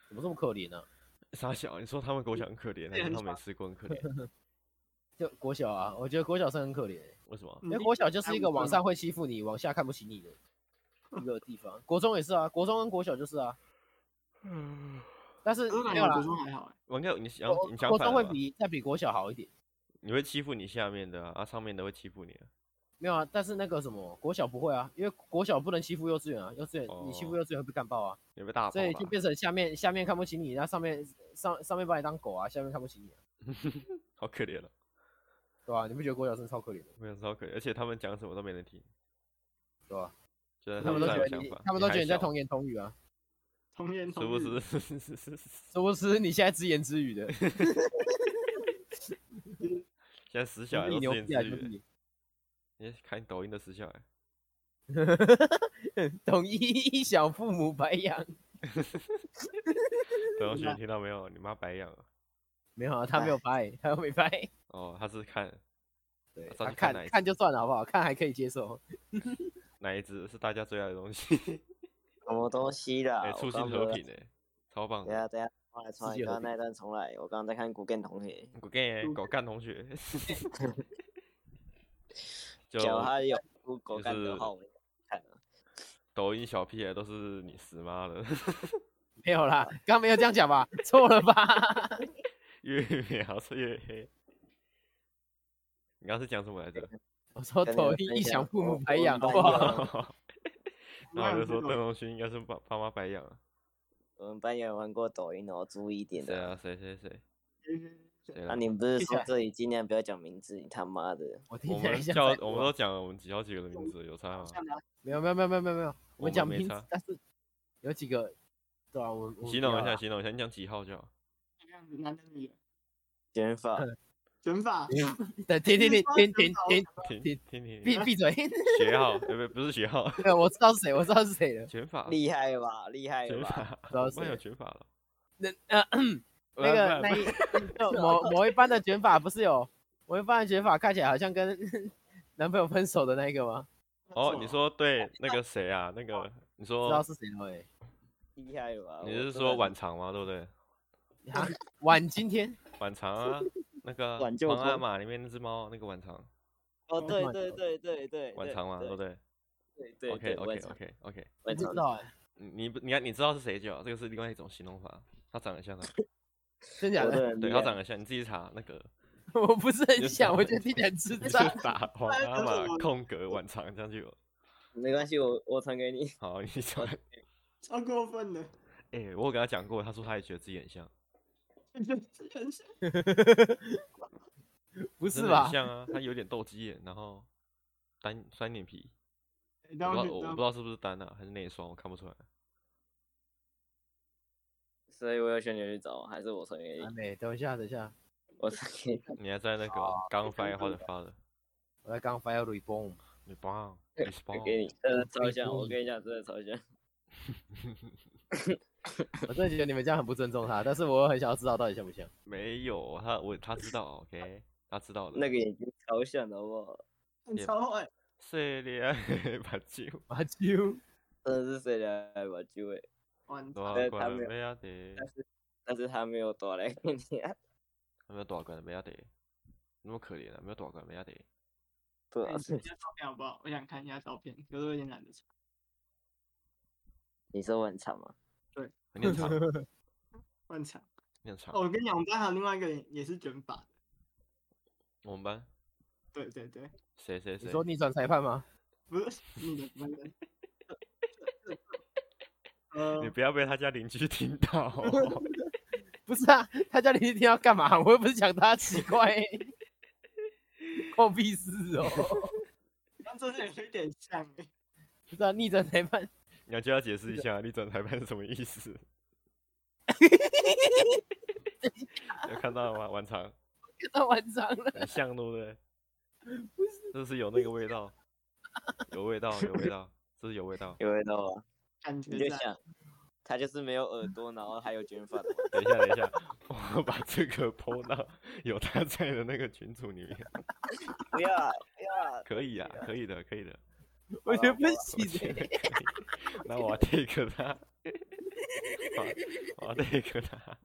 Speaker 2: 怎么这么可怜呢、啊？
Speaker 1: 傻小，你说他们国小很可怜，还是他们没吃过很可怜？
Speaker 2: 就国小啊，我觉得国小生很可怜。
Speaker 1: 为什么？
Speaker 2: 因为国小就是一个往上会欺负你，往下看不起你的。一个地方，国中也是啊，国中跟国小就是啊，嗯，但是没有啦，
Speaker 3: 国中还好哎，
Speaker 1: 我应该你想你想
Speaker 2: 国中会比再比国小好一点，
Speaker 1: 你会欺负你下面的啊，啊上面的会欺负你啊，
Speaker 2: 没有啊，但是那个什么国小不会啊，因为国小不能欺负幼稚园啊，幼稚园你欺负幼稚园会被干爆啊，
Speaker 1: 也被打，
Speaker 2: 所以就变成下面下面看不起你，然后上面上上面把你当狗啊，下面看不起你，
Speaker 1: 好可怜了，
Speaker 2: 对吧？你不觉得国小生超可怜的？
Speaker 1: 没有超可怜，而且他们讲什么都没人听，
Speaker 2: 对吧？
Speaker 1: 他
Speaker 2: 们都觉得你，他们都觉得你在童言童语啊，
Speaker 3: 童言童语，
Speaker 1: 是不是？
Speaker 2: 是不是？你现在自言自语的，
Speaker 1: 现在死小孩都自言自语。你看抖音的死小孩，
Speaker 2: 懂一小父母白养。
Speaker 1: 同 学听到没有？你妈白养了？
Speaker 2: 没有啊，他没有白，他又没白。
Speaker 1: 哦，他是看，
Speaker 2: 对，他看看就算了，好不好？看还可以接受。
Speaker 1: 哪一只是大家最爱的东西？
Speaker 4: 什么东西啦？
Speaker 1: 哎，促进和平诶，超棒！
Speaker 4: 等下等下，重来重来，刚刚那一段重来。我刚刚在看古干同学，
Speaker 1: 古干狗干同学。
Speaker 4: 就他有狗干的话，我看
Speaker 1: 抖音小屁孩都是你死妈的。
Speaker 2: 没有啦，刚刚没有这样讲吧？错了吧？
Speaker 1: 越描是越黑。你刚刚是讲什么来着？
Speaker 2: 我说抖音一想父母白养的话，
Speaker 1: 那我就说邓荣勋应该是爸爸妈白养。
Speaker 4: 我们班有玩过抖音哦，注意一点的。
Speaker 1: 谁啊？谁谁谁？
Speaker 4: 那你不是说这里尽量不要讲名字？你他妈的！
Speaker 2: 我
Speaker 1: 们叫，我们都讲了我们几好几个的名字，有差吗？
Speaker 2: 没有没有没有没有没有没有，我们讲名字，但是有几个，对啊，我
Speaker 1: 形容一下，形容一下，你讲几号就好。
Speaker 3: 男的女的？
Speaker 4: 卷发。
Speaker 3: 卷发，
Speaker 2: 对，停停停停停停
Speaker 1: 停停停停，
Speaker 2: 闭闭嘴。
Speaker 1: 学号，不不不是学号。
Speaker 2: 对，我知道是谁，我知道是谁了。
Speaker 1: 卷发，
Speaker 4: 厉害吧？厉害吧？
Speaker 2: 知道是谁。
Speaker 1: 有卷发了。
Speaker 2: 那呃，那 个那一 某某一班的卷发不是有某一班的卷发看起来好像跟男朋友分手的那个吗？
Speaker 1: 哦，你说对那个谁啊？那个你说
Speaker 2: 知道是谁了？
Speaker 4: 厉害吧？
Speaker 1: 你是说晚长吗？对不对？
Speaker 2: 晚今天。
Speaker 1: 晚长啊。那个《皇阿玛》里面那只猫，那个晚长。
Speaker 4: 哦，对对对对对。
Speaker 1: 晚长嘛，对不对？
Speaker 4: 对对。
Speaker 1: OK OK OK OK。
Speaker 2: 我知道哎。
Speaker 1: 你不，你看，你知道是谁就好，这个是另外一种形容法。他长得像他。
Speaker 2: 真假的？
Speaker 1: 对，他长得像，你自己查那个。
Speaker 2: 我不是很想，我就听起来知道。
Speaker 1: 打《皇阿玛 》空格晚长这样就有。
Speaker 4: 没关系，我我传给你。
Speaker 1: 好，你传。
Speaker 3: 超过分的。
Speaker 1: 哎，我有跟他讲过，他说他也觉得自己很像。
Speaker 2: 不是吧？
Speaker 1: 像啊，他有点斗鸡眼，然后单双眼皮，我不知道我不知道是不是单啊，还是内双，我看不出来。
Speaker 4: 所以我要选你去找，还是我传给你？
Speaker 2: 没，等一下，等一下，
Speaker 4: 我传给你。
Speaker 1: 你还在那个刚发或者发的？
Speaker 2: 我在刚发要 reborn，reborn，reborn。
Speaker 4: 给你，呃，照一下，我跟你讲，真的照一下。
Speaker 2: 我真的觉得你们这样很不尊重他，但是我很想要知道到底像不像。
Speaker 1: 没有他，我他知道，OK，他知道的。
Speaker 4: 那个眼睛超像的，好不好？
Speaker 3: 超坏。
Speaker 1: 谁的目睭？
Speaker 2: 马球，
Speaker 4: 真的是谁的目睭诶？
Speaker 3: 完
Speaker 1: 大
Speaker 4: 对
Speaker 1: 罐的
Speaker 4: 他没有
Speaker 1: 麦仔茶，
Speaker 4: 但是但是他没有多来给你啊，
Speaker 1: 他没有大罐的没要得，那么可怜啊，没有大罐的麦仔茶。
Speaker 4: 对啊
Speaker 3: 哎，你的照片好不好？我想看一下照片，可是我有点懒得查。
Speaker 4: 你说我很长吗？
Speaker 1: 你很长，
Speaker 3: 乱查。
Speaker 1: 你很长
Speaker 3: 哦，。我跟你讲，我们班还有另外一个人也是卷发的。
Speaker 1: 我们班
Speaker 3: 对对对，
Speaker 1: 谁谁谁？
Speaker 2: 你说逆转裁判吗？
Speaker 3: 不是你的班的。呃
Speaker 1: 你，不要被他家邻居听到哦。
Speaker 2: 不是啊，他家邻居听到干嘛？我又不是讲他奇怪、欸，关屁事哦。
Speaker 3: 那真是有一点像哎。
Speaker 2: 不是啊，逆转裁判，
Speaker 1: 你要叫他解释一下逆转裁判是什么意思？有看到了吗？晚长，
Speaker 2: 看到晚上了。
Speaker 1: 很像对不对？是不是有那个味道？有味道，有味道，这是有味道。
Speaker 4: 有味道啊！
Speaker 3: 感觉
Speaker 4: 你就想，他就是没有耳朵，然后还有卷发。
Speaker 1: 等一下，等一下，我把这个 PO 到有他在的那个群组里面。
Speaker 4: 不要啊不要啊！
Speaker 1: 可以啊，可以的，可以的。
Speaker 2: 我觉得不
Speaker 1: 我
Speaker 2: 行欸
Speaker 1: 觉得可以。那我要 take 他，我要我要 take 他。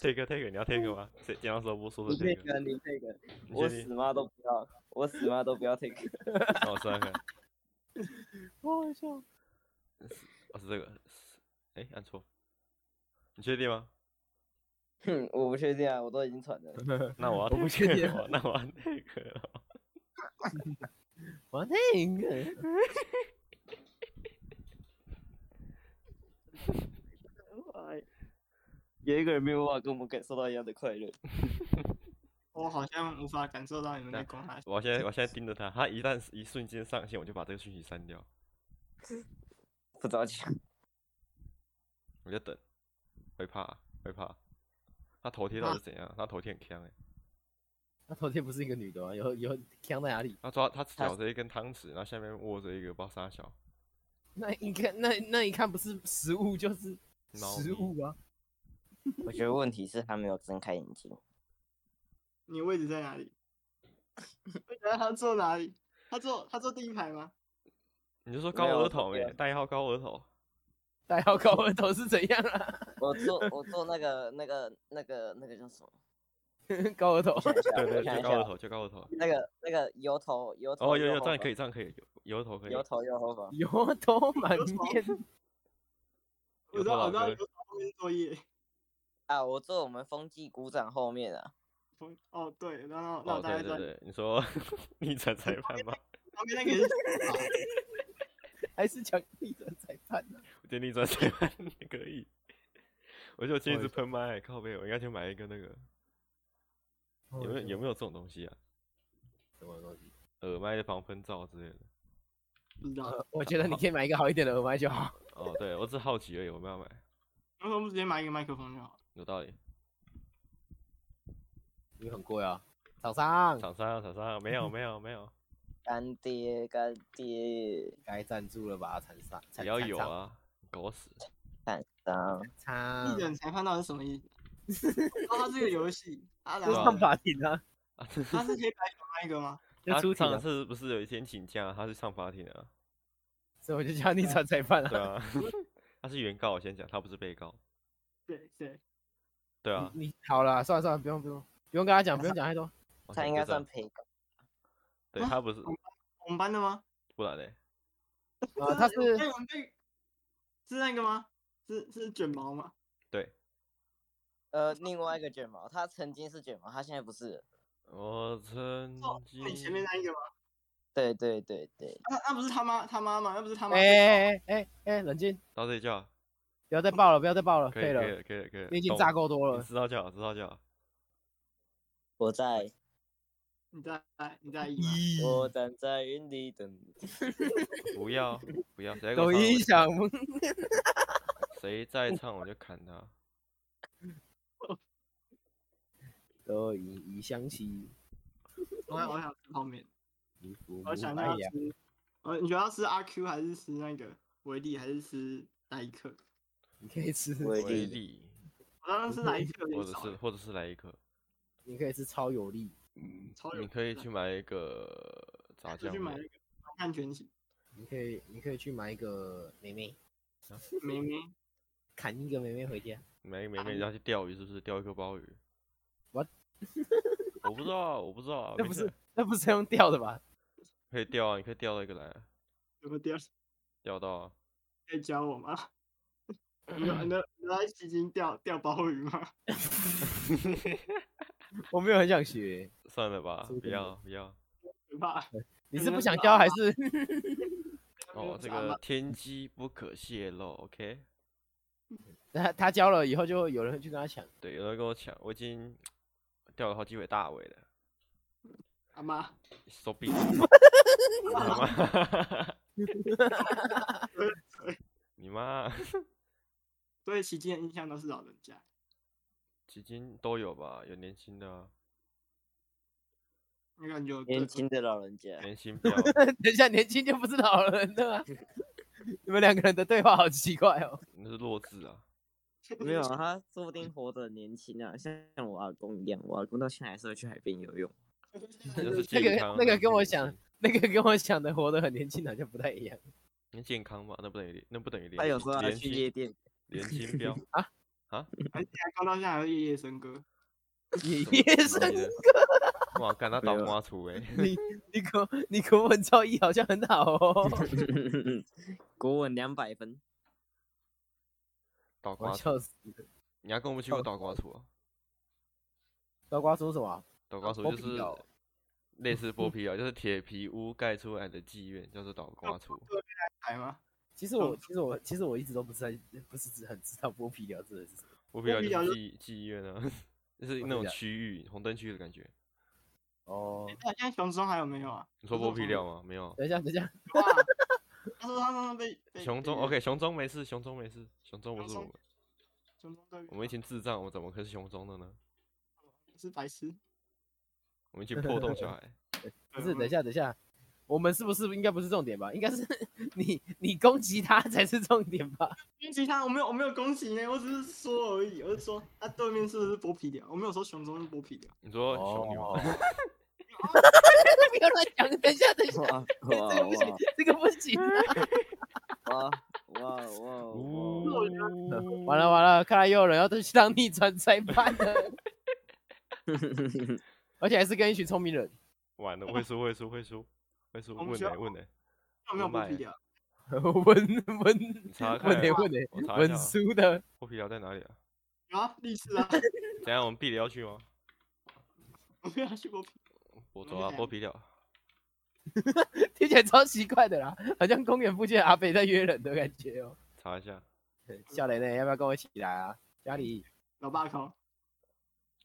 Speaker 1: take take，你要 take 吗？谁剪刀石头布说的
Speaker 4: 你这
Speaker 1: take？
Speaker 4: 个，你这个，
Speaker 1: 你
Speaker 4: 我死妈都不要，我死妈都不要 take。
Speaker 1: 那我算看，
Speaker 2: 我好笑。
Speaker 1: 哦是这个，哎按错，你确定吗？
Speaker 4: 哼，我不确定啊，我都已经传了。
Speaker 1: 那我要
Speaker 2: 我不
Speaker 1: take
Speaker 2: 确定
Speaker 1: 了那我要 take 了。
Speaker 2: 我那个，
Speaker 4: 有一个人没有办法跟我们感受到一样的快乐。
Speaker 3: 我好像无法感受到你们在攻他。
Speaker 1: 我现在我现在盯着他，他一旦一瞬间上线，我就把这个讯息删掉，
Speaker 4: 不着急，
Speaker 1: 我就等，会怕会怕。他头贴到底是怎样？他头贴很强哎、
Speaker 2: 那头贴不是一个女的吗？有有枪在哪里？
Speaker 1: 他抓他咬着一根汤匙，然后下面握着一个不知道啥小
Speaker 2: 那一看，那那一看不是食物就是食物啊。
Speaker 4: 我觉得问题是他没有睁开眼睛。
Speaker 3: 你位置在哪里？我觉得他坐哪里？他坐他坐第一排吗？
Speaker 1: 你就说高额头哎、
Speaker 4: 头贴
Speaker 1: 代号高额头，
Speaker 2: 代号高额头是怎样啊？
Speaker 4: 我做我做那个那个那个那个叫什么？
Speaker 2: 高
Speaker 4: 额
Speaker 1: 头对
Speaker 4: 对，
Speaker 1: 就高额头，就高额头。
Speaker 4: 那个那个油头油头
Speaker 1: 哦，有有，这样可以，这样可以，油头可以。
Speaker 4: 油头右后方。
Speaker 2: 油头满面。
Speaker 3: 我知道我知道，
Speaker 1: 有
Speaker 3: 有后面是作业。
Speaker 4: 啊，我坐我们风纪股长后面啊。
Speaker 3: 风哦对，然后那
Speaker 1: 哦，
Speaker 3: 我大概知道
Speaker 1: 对对对，你说逆转裁判吗？
Speaker 3: 旁边那个是
Speaker 2: 还是讲逆转裁判呢、
Speaker 1: 我觉得逆转裁判也可以。我觉得我今天一直
Speaker 2: 不好
Speaker 1: 喷麦，靠背，我应该去买一个那个，
Speaker 2: 哦
Speaker 1: 有没有有没有这种东西啊？
Speaker 2: 什么东西？
Speaker 1: 耳麦的防喷罩之类的。
Speaker 3: 不知道，
Speaker 2: 呃 我觉得你可以买一个好一点的耳麦就好。
Speaker 1: 哦，对，我只好奇而已，我没有买，
Speaker 3: 为什么不直接买一个麦克风就好？
Speaker 1: 有道理。
Speaker 2: 因为很贵啊，厂商
Speaker 1: 厂商，厂商，没有，没有，没有，
Speaker 4: 干爹干爹，
Speaker 2: 该赞助了吧？厂商，
Speaker 1: 也要有啊，狗屎。
Speaker 4: 厂商。
Speaker 2: 厂
Speaker 3: 逆转裁判到底是什么意思？哦，它是个游戏，啊，然
Speaker 2: 就上法庭啊，
Speaker 1: 啊，
Speaker 3: 它是可以白球那一个吗？
Speaker 1: 他
Speaker 2: 出庭啊，
Speaker 1: 上次不是有一天请假，他是上法庭的啊，
Speaker 2: 所以我就叫逆转裁判
Speaker 1: 了对
Speaker 2: 啊。
Speaker 1: 啊，他是原告，我先讲，他不是被告，
Speaker 3: 对对，
Speaker 1: 对啊，
Speaker 2: 你你好了，算了算了，不用不用不用跟他讲，不用讲太多。
Speaker 4: 他
Speaker 1: 应该
Speaker 4: 算陪告。
Speaker 3: 啊
Speaker 1: 对他不是，
Speaker 3: 我们班的吗？
Speaker 1: 不然嘞，
Speaker 2: 啊，他是
Speaker 3: 是那个吗？是是卷毛吗？
Speaker 1: 对，
Speaker 4: 呃，另外一个卷毛，他曾经是卷毛，他现在不是。
Speaker 1: 我曾
Speaker 3: 哦，
Speaker 1: 经
Speaker 3: 你前面那一个吗？
Speaker 4: 对对对对，
Speaker 3: 那那不是他妈他妈吗？那不是他妈？
Speaker 2: 哎哎哎哎，冷静，
Speaker 1: 到这里叫，
Speaker 2: 不要再爆了，不要再爆了，
Speaker 1: 可以，
Speaker 2: 了
Speaker 1: 可以，了，可以了，可以了，
Speaker 2: 你已经
Speaker 1: 懂
Speaker 2: 炸够多了。
Speaker 1: 知道就好，知道就好，
Speaker 4: 我在，
Speaker 3: 你在你在一吗？
Speaker 4: 我站在原地等。
Speaker 1: 不要，不要，谁在给我
Speaker 2: 抖音想
Speaker 1: 谁再唱我就砍他，
Speaker 2: 都已已想起
Speaker 3: 我想我想吃泡面，我想。要吃。我，你觉得要吃阿 Q 还是吃那个维力还是吃来一克？
Speaker 2: 你可以吃。
Speaker 4: 我
Speaker 1: 威力，
Speaker 3: 我刚刚吃来一克
Speaker 1: 或者是或者是来一颗，
Speaker 2: 你可以吃超有力，嗯
Speaker 3: 超有
Speaker 1: 你可以去买一个 炸
Speaker 3: 酱去买一个看全形，
Speaker 2: 你可以你可以去买一个妹妹，
Speaker 3: 妹妹，
Speaker 2: 砍一个妹妹回家。
Speaker 1: 买一个妹妹要去钓鱼，是不是？钓一个鲍
Speaker 2: 鱼？
Speaker 1: 我不知道啊，我不知道啊，
Speaker 2: 那不是
Speaker 1: 事
Speaker 2: 那不是用钓的吧？
Speaker 1: 可以钓啊，你可以钓到一个来啊，
Speaker 3: 有个第二
Speaker 1: 钓到啊。
Speaker 3: 可以教我吗？你有你有你在西京钓钓鲍鱼吗？
Speaker 2: 我没有很想学，
Speaker 1: 算了吧，不要不要。
Speaker 3: 可怕。
Speaker 2: 你是不想教还是？
Speaker 1: 哦，这个天机不可泄露，OK？
Speaker 2: 他他教了以后就会有人会去跟他抢。
Speaker 1: 对，有人跟我抢，我已经钓了好几尾大尾的。
Speaker 3: 阿妈，
Speaker 1: 手臂，你妈，你妈，
Speaker 3: 所以西京的印象都是老人家。
Speaker 1: 基金都有吧？有年轻的啊，
Speaker 3: 那个有
Speaker 4: 年轻的老人家，
Speaker 1: 年轻标，
Speaker 2: 等一下，年轻就不是老人了吗？你们两个人的对话好奇怪哦。
Speaker 1: 那是弱智啊。
Speaker 4: 没有啊，他说不定活得很年轻啊，像像我阿公一样，我阿公到现在还是会去海边游泳。
Speaker 2: 那
Speaker 1: 个
Speaker 2: 那个跟我
Speaker 1: 很
Speaker 2: 想那个跟我想的活得很年轻好像不太一样。
Speaker 1: 那健康嘛，那不等于那不等于年
Speaker 4: 他有时候
Speaker 1: 还
Speaker 4: 去夜店，
Speaker 1: 年轻标
Speaker 2: 啊
Speaker 1: 啊，
Speaker 3: 而且还刚到现在还会夜夜笙歌。
Speaker 2: 夜
Speaker 1: 夜笙歌哇，干他倒
Speaker 4: 没有
Speaker 1: 瓜出哎，
Speaker 2: 你你国你国文造诣好像很好哦。
Speaker 4: 国文两百分，
Speaker 1: 倒瓜
Speaker 2: 笑死了。
Speaker 1: 你还跟我们去过倒瓜出 啊？
Speaker 2: 倒瓜说什么？
Speaker 1: 倒瓜出
Speaker 2: 剥
Speaker 1: 就是类似剥皮啊，就是铁皮屋盖出来的妓院，叫做倒瓜出。
Speaker 3: 台吗？
Speaker 2: 其实我其实我其实我一直都不是在不是很知道剥皮寮这个是什么。
Speaker 1: 剥皮寮就是妓妓院啊，就是那种区域红灯区的感觉。
Speaker 2: 哦，
Speaker 3: 那现在熊中还有没有啊？
Speaker 1: 你说剥皮寮吗？没有。
Speaker 2: 等一下等一下，
Speaker 3: 哇！他说他刚刚被被
Speaker 1: 熊中
Speaker 3: 被
Speaker 1: OK，熊中没事，熊中没事，熊中不是我们，
Speaker 3: 熊中对
Speaker 1: 我们一群智障，我怎么可以是熊中的呢？
Speaker 3: 是白痴。
Speaker 1: 我们一群破洞小孩。
Speaker 2: 不是，等一下等一下，我们是不是应该不是重点吧？应该是 你你攻击他才是重点吧？
Speaker 3: 攻击他，我没有我没有攻击呢，我只是说而已。我是说，他对面是不是剥皮寮？我没有说熊中是剥皮寮。
Speaker 1: 你说熊女
Speaker 2: 哦
Speaker 1: 吗？
Speaker 2: 不要乱讲，等一下等一下，
Speaker 4: 哇哇
Speaker 2: 这个不行，这个不行啊。
Speaker 4: 哇哇哇哇！
Speaker 2: 完了完了，看来又有人要去当逆转裁判了，而且还是跟一群聪明人。
Speaker 1: 完了，会输会输会
Speaker 3: 输会输，问
Speaker 1: 呢问呢？
Speaker 3: 有没有剥皮寮？
Speaker 2: 温温
Speaker 1: 你查看
Speaker 2: 温呢的，
Speaker 1: 剥皮条在哪里啊？
Speaker 3: 有啊，历史啊。
Speaker 1: 等下我们必聊去吗？
Speaker 3: 我们要去剥皮。
Speaker 1: 我走啊，剥皮了。
Speaker 2: 听起来超奇怪的啦，好像公园附近的阿北在约人的感觉哦。
Speaker 1: 查一下。
Speaker 2: 笑雷呢，要不要跟我一起来啊？家里
Speaker 3: 老爸考。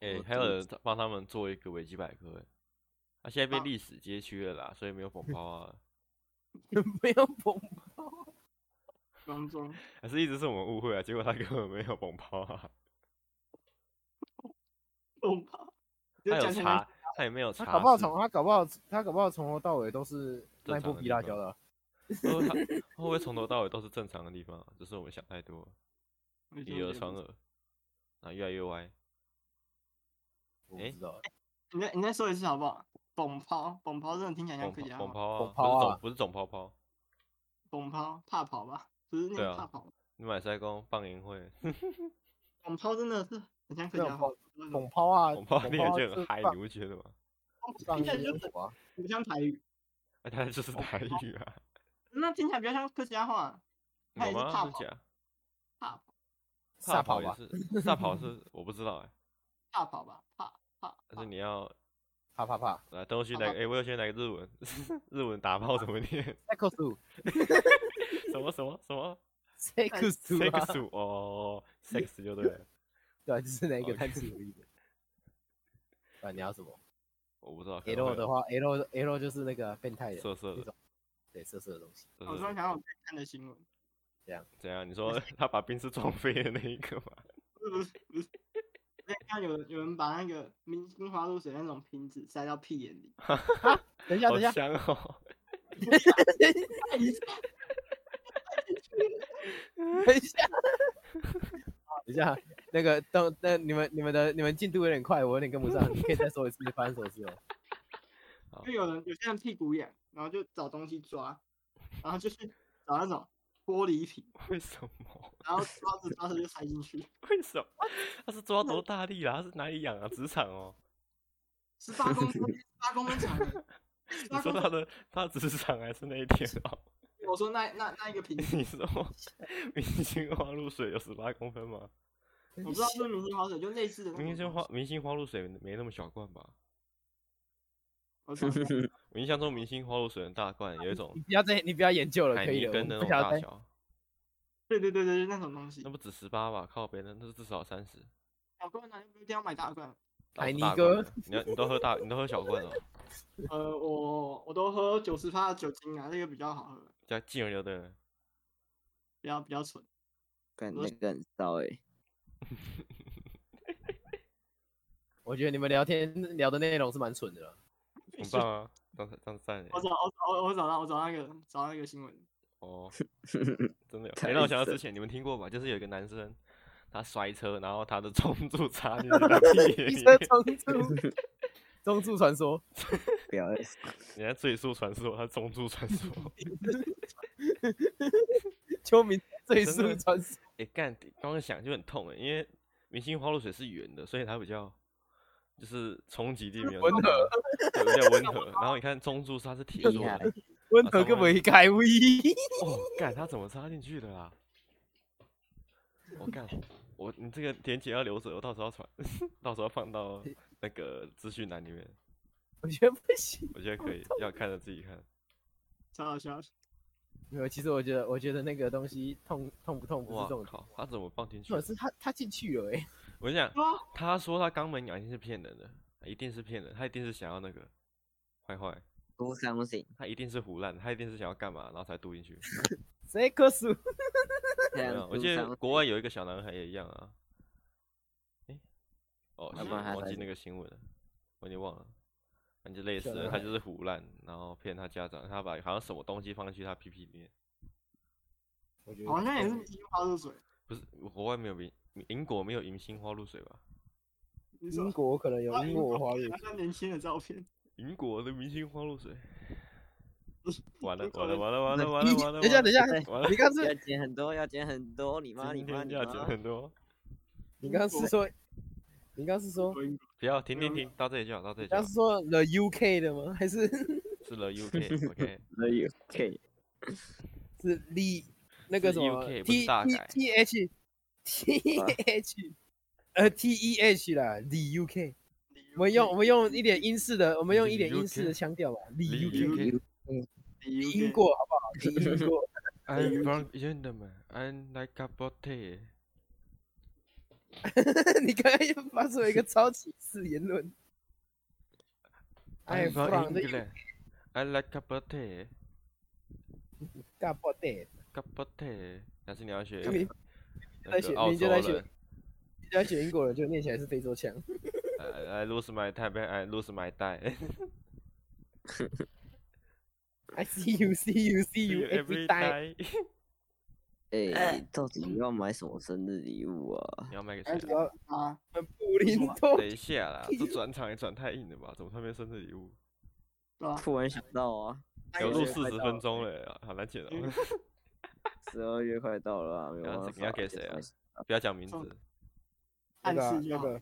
Speaker 1: 哎、
Speaker 2: 我
Speaker 1: 还有人帮他们做一个维基百科哎，他、现在被
Speaker 3: 啊
Speaker 1: 历史街区了啦，所以没有捧 泡啊，
Speaker 2: 没有捧
Speaker 3: 熊中。
Speaker 1: 还是一直是我们误会啊，结果他根本没有捧包啊，
Speaker 3: 蹦跑。
Speaker 1: 他有
Speaker 3: 就讲成
Speaker 1: 查，他也没有查，
Speaker 2: 他搞不好从他搞不好他搞不好从头到尾都是卖剥皮辣椒的
Speaker 1: 会不会从头到尾都是正常的地方啊？只是我们想太多了，以讹传讹，啊，越来越歪。
Speaker 2: 我不知道欸，
Speaker 3: 你再你再说一次好不好？蹦抛，蹦抛真的听起来像客家
Speaker 1: 捧
Speaker 3: 话。
Speaker 1: 泡啊，
Speaker 2: 捧泡啊
Speaker 1: 不是总不是总泡泡，
Speaker 3: 蹦抛，怕跑吧？不是那
Speaker 1: 对啊
Speaker 3: 个怕跑。
Speaker 1: 你买赛工放银会，
Speaker 3: 蹦抛真的是很像客家话，
Speaker 2: 捧抛啊，
Speaker 1: 捧泡
Speaker 2: 捧
Speaker 1: 听起来就很嗨，你不觉得吗？
Speaker 2: 放
Speaker 3: 听起来就
Speaker 2: 烟火啊。
Speaker 3: 不像台语。
Speaker 1: 哎，他就是台语啊，
Speaker 3: 那听起来比较像客家话。他
Speaker 1: 有吗？
Speaker 3: 也是怕跑，
Speaker 1: 是假？
Speaker 3: 怕跑，
Speaker 2: 吧，
Speaker 1: 也是，撒跑是我不知道哎，
Speaker 3: 怕跑吧，怕怕。
Speaker 1: 但是你要
Speaker 2: 怕怕怕。
Speaker 1: 来，等我学来，哎、我要先来个日文，日文打炮怎么念
Speaker 2: ？sex
Speaker 1: 什么什么什么
Speaker 2: sex 啊
Speaker 1: ，？sex 哦，sex 就对了，
Speaker 2: 对，就是那
Speaker 1: 个
Speaker 2: 单词而已的。不然你要什么
Speaker 1: 我不知道。
Speaker 2: ？L 的话，L L 就是那个变态的
Speaker 1: 色色的
Speaker 2: 对，色色的东西。
Speaker 3: 我突然想到我最近看的新闻，
Speaker 1: 怎样？你说他把冰室撞飞的那一个吗？
Speaker 3: 不是不是不是，我看有有人把那个明星花露水那种瓶子塞到屁眼里，
Speaker 2: 等一下，等
Speaker 1: 好
Speaker 2: 一下，
Speaker 1: 香哦！
Speaker 2: 等一下，等一下，那个等那你们你们的你们进度有点快，我有点跟不上，你可以再说一次发生什么事哦。
Speaker 3: 因为有人有些人屁股痒，然后就找东西抓，然后就是找那种玻璃瓶，
Speaker 1: 为什么？
Speaker 3: 然后抓着抓着就塞进去。
Speaker 1: 为什么？他是抓多大力啦？他是哪里痒啊？职场哦。
Speaker 3: 十八公分，十八公分长。
Speaker 1: 你说他的他的职场还是那一天哦？
Speaker 3: 我说那那那一个瓶。
Speaker 1: 你说明星花露水有十八公分吗？
Speaker 3: 我不知道是不是明星花露水，就类似的。
Speaker 1: 明星花明星花露水没那么小罐吧？
Speaker 3: 我
Speaker 1: 印象中明星花露水很大罐，有一种。
Speaker 2: 你不要再你不要研究了，可以了。
Speaker 1: 跟那种大小。
Speaker 3: 对对对对，那种东西。
Speaker 1: 那不止十八吧？靠北的，那是至少三十。
Speaker 3: 小罐呢？一定要买大罐。
Speaker 2: 海尼哥，
Speaker 1: 你你都喝大，你都喝小罐哦。
Speaker 3: 呃，我我都喝九十趴的酒精啊，那个比较好喝。
Speaker 1: 比较净而流的。
Speaker 3: 比较比较纯。
Speaker 4: 感觉很骚哎。
Speaker 2: 我觉得你们聊天聊的内容是蛮蠢的。
Speaker 1: 很棒啊，张张三。
Speaker 3: 我找我我我找到我找那个找到一个新闻。
Speaker 1: 哦，真的有。哎，让我想到之前你们听过吧？就是有一个男生。他摔车，然后他的中柱插进他屁里面。
Speaker 2: 中柱，中柱传说。
Speaker 4: 不要意思。
Speaker 1: 你在最速传说，他中柱传说。
Speaker 2: 秋明最速传说。
Speaker 1: 哎，干，刚刚想就很痛哎，因为明星花露水是圆的，所以它比较就是冲击力没有温和，比较温和。然后你看中柱它是铁做的，
Speaker 2: 温和个没开胃。
Speaker 1: 哦，干，它怎么插进去的啦？我干。我你这个连结要留着，我到时候要传，到时候要放到那个资讯栏里面。
Speaker 2: 我觉得不行，
Speaker 1: 我觉得可以，要看着自己看。
Speaker 3: 超好笑。
Speaker 2: 没有，其实我觉得，我觉得那个东西痛痛不痛不是重点。
Speaker 1: 他怎么放进去？
Speaker 2: 可是他他进去了哎、欸。
Speaker 1: 我跟你讲，他说他肛门痒一定是骗人的，一定是骗人，他一定是想要那个坏坏。
Speaker 4: 不相信。
Speaker 1: 他一定是唬烂，他一定是想要干嘛，然后才读进去。
Speaker 2: 谁可
Speaker 1: 数？我记得国外有一个小男孩也一样啊。哎，哦，忘记那个新闻了，我已经忘了。反正就类似，他就是唬烂，然后骗他家长，他把好像什么东西放进去他屁屁里面。
Speaker 3: 好像也是明星花露水。
Speaker 1: 不是，国外没有明，英国没有明星花露水吧？
Speaker 2: 英国可能有英国花露水。
Speaker 3: 他年轻的照片。
Speaker 1: 英国的明星花露水。完了完了完了完了完了完了！
Speaker 2: 等一下等一下，你刚是
Speaker 4: 要剪很多要剪很多，你妈你妈
Speaker 1: 要剪很多。
Speaker 2: 你刚是说，你刚是说，
Speaker 1: 不要停停停，到这里就好，到这里。
Speaker 2: 他是说 The UK 的吗？还是
Speaker 1: 是 The UK？OK，The
Speaker 4: UK
Speaker 2: 是 The 那个什么 T T T H T H 呃 T E H 啦，The UK。我们用我们用一点英式的，我们用一点英式的腔调吧，The UK。嗯，英国好不好？英国。
Speaker 1: I'm from Yemen. I'm like a botte。
Speaker 2: 你刚刚又发出了一个超歧视言论。
Speaker 1: I'm from England. I like a botte。
Speaker 2: a botte。
Speaker 1: a botte。但是你要学。
Speaker 2: 你在学，你就在学。你在学英国人，就念起来是非洲腔。
Speaker 1: I lose my time, I lose my die.
Speaker 2: I see you, see you, see you every time。
Speaker 4: 哎，到底要买什么生日礼物啊？
Speaker 1: 你要买给谁
Speaker 2: 啊？布林托。
Speaker 1: 等一下啦，这转场也转太硬了吧？怎么他没生日礼物？
Speaker 4: 突然想到啊，
Speaker 1: 有录四十分钟了，好难剪啊。
Speaker 4: 十二月快到了啊，
Speaker 1: 你要给谁啊？不要讲名字。
Speaker 2: 暗示那个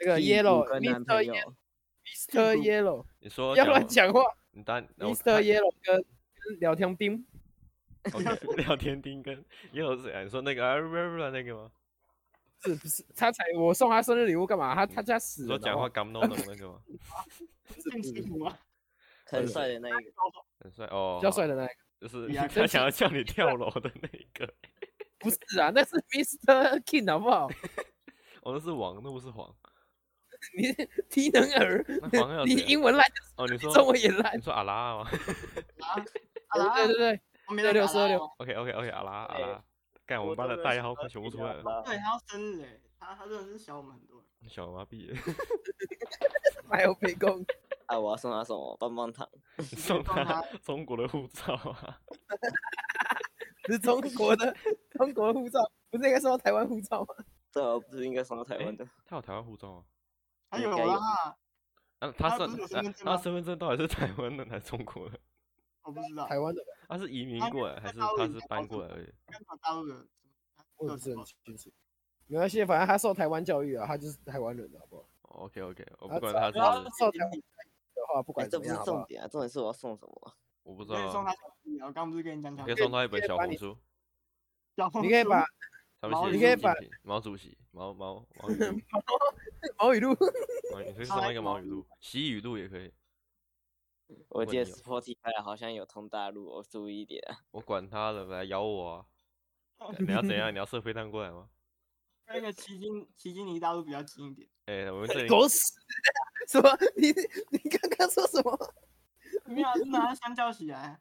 Speaker 2: 那个 Yellow，Mr. Yellow，Mr. Yellow。
Speaker 1: 你说
Speaker 2: 要乱讲话。
Speaker 1: 你当
Speaker 2: Mr. Yellow 跟聊天钉
Speaker 1: ，OK，聊天钉跟 Yellow 是谁啊？你说那个 Rara 那个吗？
Speaker 2: 是不是他才我送他生日礼物干嘛？他他家死了。
Speaker 1: 说讲话干那种那个吗？
Speaker 4: 很帅的那一个，
Speaker 1: 很帅哦，
Speaker 2: 比较帅的那一个，
Speaker 1: 就是他想要叫你跳楼的那个。
Speaker 2: 不是啊，那是 Mr. King 好不好？
Speaker 1: 哦，那是王，那不是黄。
Speaker 2: 你低能儿，你英文烂
Speaker 1: 哦，你说
Speaker 2: 中文也烂，
Speaker 1: 你说阿拉吗？
Speaker 2: 啊，对对对，六六十二六
Speaker 1: ，OK OK OK，阿拉阿拉，干我们班的代号快全部出来了。
Speaker 3: 对，他要生日哎，他他真的是小我们很多。
Speaker 1: 小麻痹。
Speaker 2: 还有培工，
Speaker 4: 哎，我要送他什么棒棒糖？
Speaker 1: 送他中国的护照啊！
Speaker 2: 是中国的中国护照，不是应该送台湾护照吗？
Speaker 4: 对啊，不是应该送到台湾的？
Speaker 1: 他有台湾护照吗？
Speaker 3: 他有
Speaker 4: 应该有
Speaker 3: 啦，
Speaker 1: 啊，他是
Speaker 3: 他身份
Speaker 1: 证到底是台湾的还是中国的？
Speaker 3: 我不知道，
Speaker 2: 台湾的
Speaker 1: 他是移民过来还是他是搬过来而已？
Speaker 3: 跟大陆的
Speaker 2: 我也不是很清楚。没关系，反正他受台湾教育啊，他就是台湾人的好不好
Speaker 1: ？OK OK，我不管他是，
Speaker 2: 受台湾的话，不
Speaker 4: 哎，这不是
Speaker 2: 管怎么样，好不好？
Speaker 4: 重点啊，重点是我要送什么？
Speaker 1: 我不知道啊，
Speaker 3: 可以送他我刚不是跟你讲讲
Speaker 1: 可以送他一本小红书，
Speaker 3: 小红
Speaker 2: 你可以把 你可以把
Speaker 1: 毛主席毛毛毛语录，
Speaker 2: 毛语录，
Speaker 1: 毛你可以送他一个毛语录，习语录也可以。
Speaker 4: 我记得
Speaker 1: 问你哦
Speaker 4: Spotify 好像有通大陆，我注意一点啊。
Speaker 1: 我管他了，来咬我啊！你要怎样？你要射飞弹过来吗？
Speaker 3: 那个奇经奇经离大陆比较近一点，
Speaker 1: 哎、我们这里
Speaker 2: 狗屎！什么？你你刚刚说什么？
Speaker 3: 没有啊，是拿香蕉起来，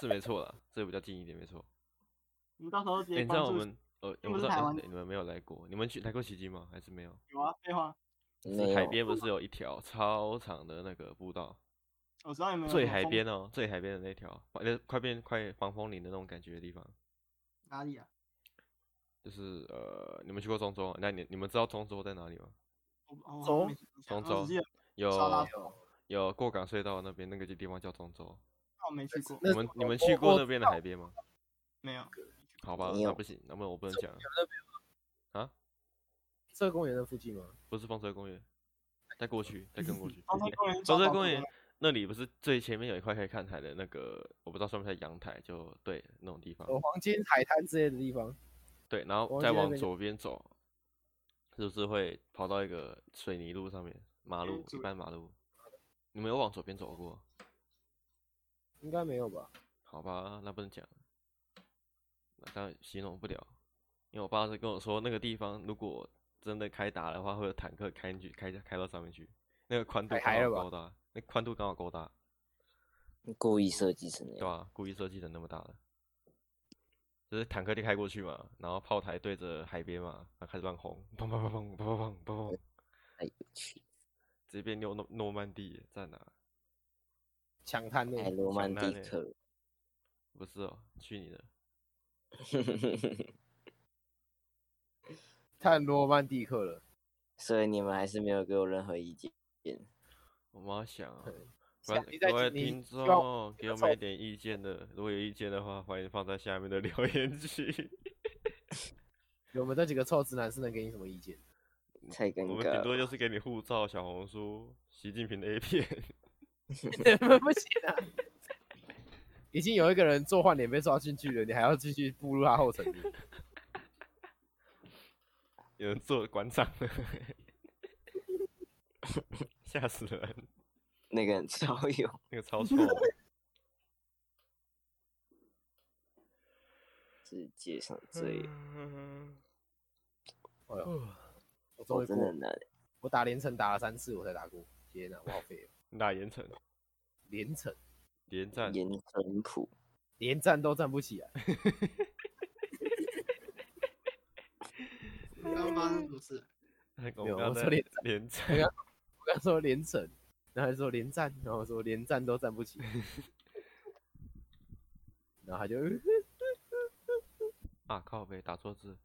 Speaker 1: 是没错啦，这个比较近一点，没错。
Speaker 3: 你们到时候直
Speaker 1: 哎、
Speaker 3: 接
Speaker 1: 你知道我。们呃，我
Speaker 3: 又
Speaker 1: 不知道、哎
Speaker 3: 不是台湾
Speaker 1: 你们没有来过，你们去来过奇迹吗？还是没有？
Speaker 3: 有啊，废话，
Speaker 1: 是海，边不是有一条超长的那个步道，
Speaker 3: 我知道你们有
Speaker 1: 最海边哦，最海边的那条，呃，快变快防风林的那种感觉的地方，
Speaker 3: 哪里啊？
Speaker 1: 就是呃，你们去过中州？那你你们知道中州在哪里吗？
Speaker 3: 我我
Speaker 2: 走
Speaker 3: 好像没印象
Speaker 1: 中州有有过港隧道那边那个地方叫中州。
Speaker 3: 我没去
Speaker 2: 过，
Speaker 1: 你们你们去
Speaker 2: 过
Speaker 1: 那边的海边吗？
Speaker 3: 没有。
Speaker 1: 好吧，那不行，那么我不能讲。啊，
Speaker 2: 这个公园的附近吗？
Speaker 1: 不是风车公园，再过去，再跟过去。
Speaker 3: 风车公园，
Speaker 1: 风车公园那里不是最前面有一块可以看海的那个，我不知道算不算阳台，就对那种地方。
Speaker 2: 有黄金海滩之类的地方。
Speaker 1: 对，然
Speaker 2: 后
Speaker 1: 再往左边走，是不是会跑到一个水泥路上面？马路，一般马路。你们有往左边走过？
Speaker 2: 应该没有吧？
Speaker 1: 好吧，那不能讲，那当然形容不了，因为我爸是跟我说，那个地方如果真的开打的话，会有坦克开进去，开开到上面去，那个宽度
Speaker 2: 刚
Speaker 1: 好够大，那宽度刚好够大，
Speaker 4: 故意设计成那样。
Speaker 1: 对啊、故意设计成那么大的，就是坦克就开过去嘛，然后炮台对着海边嘛，然后开始乱轰，砰砰砰砰砰砰砰砰，
Speaker 4: 太有趣，
Speaker 1: 这边有诺诺曼底在哪？
Speaker 2: 抢滩那种。
Speaker 4: 太罗曼蒂
Speaker 1: 想看
Speaker 4: 克。
Speaker 1: 不是哦，去你的！
Speaker 2: 太罗曼蒂克了。
Speaker 4: 所以你们还是没有给我任何意见。
Speaker 1: 我们要想啊。
Speaker 2: 下
Speaker 1: 观
Speaker 2: 你在
Speaker 1: 各位
Speaker 2: 听
Speaker 1: 众，给我们一点意见的，如果有意见的话，欢迎放在下面的 留言区。
Speaker 2: 我们这几个臭直男是能给你什么意见？
Speaker 4: 太尴
Speaker 1: 我
Speaker 4: 们。
Speaker 1: 顶多就是给你护照、小红书、习近平的 A 片。
Speaker 2: 不行啊！已经有一个人做换脸被抓进去了，你还要继续步入他后尘？
Speaker 1: 有人做馆长了，吓死人！
Speaker 4: 那个人超有，
Speaker 1: 那个超臭。
Speaker 4: 世界上最
Speaker 1: 嗯
Speaker 2: 哎呦，我终于
Speaker 4: 真的难。
Speaker 2: 我打连城打了三次我才打过，天哪，我好废哦！
Speaker 1: 你打连城
Speaker 2: 连城
Speaker 1: 连战，
Speaker 4: 严淳朴，
Speaker 2: 连战都站不起来，
Speaker 3: 刚刚发生什么事？
Speaker 1: 我
Speaker 2: 没有说连
Speaker 1: 连战，
Speaker 2: 我刚说连城，然后还说连战，然后我说连战都站不起，然后他就
Speaker 1: 啊靠北打错字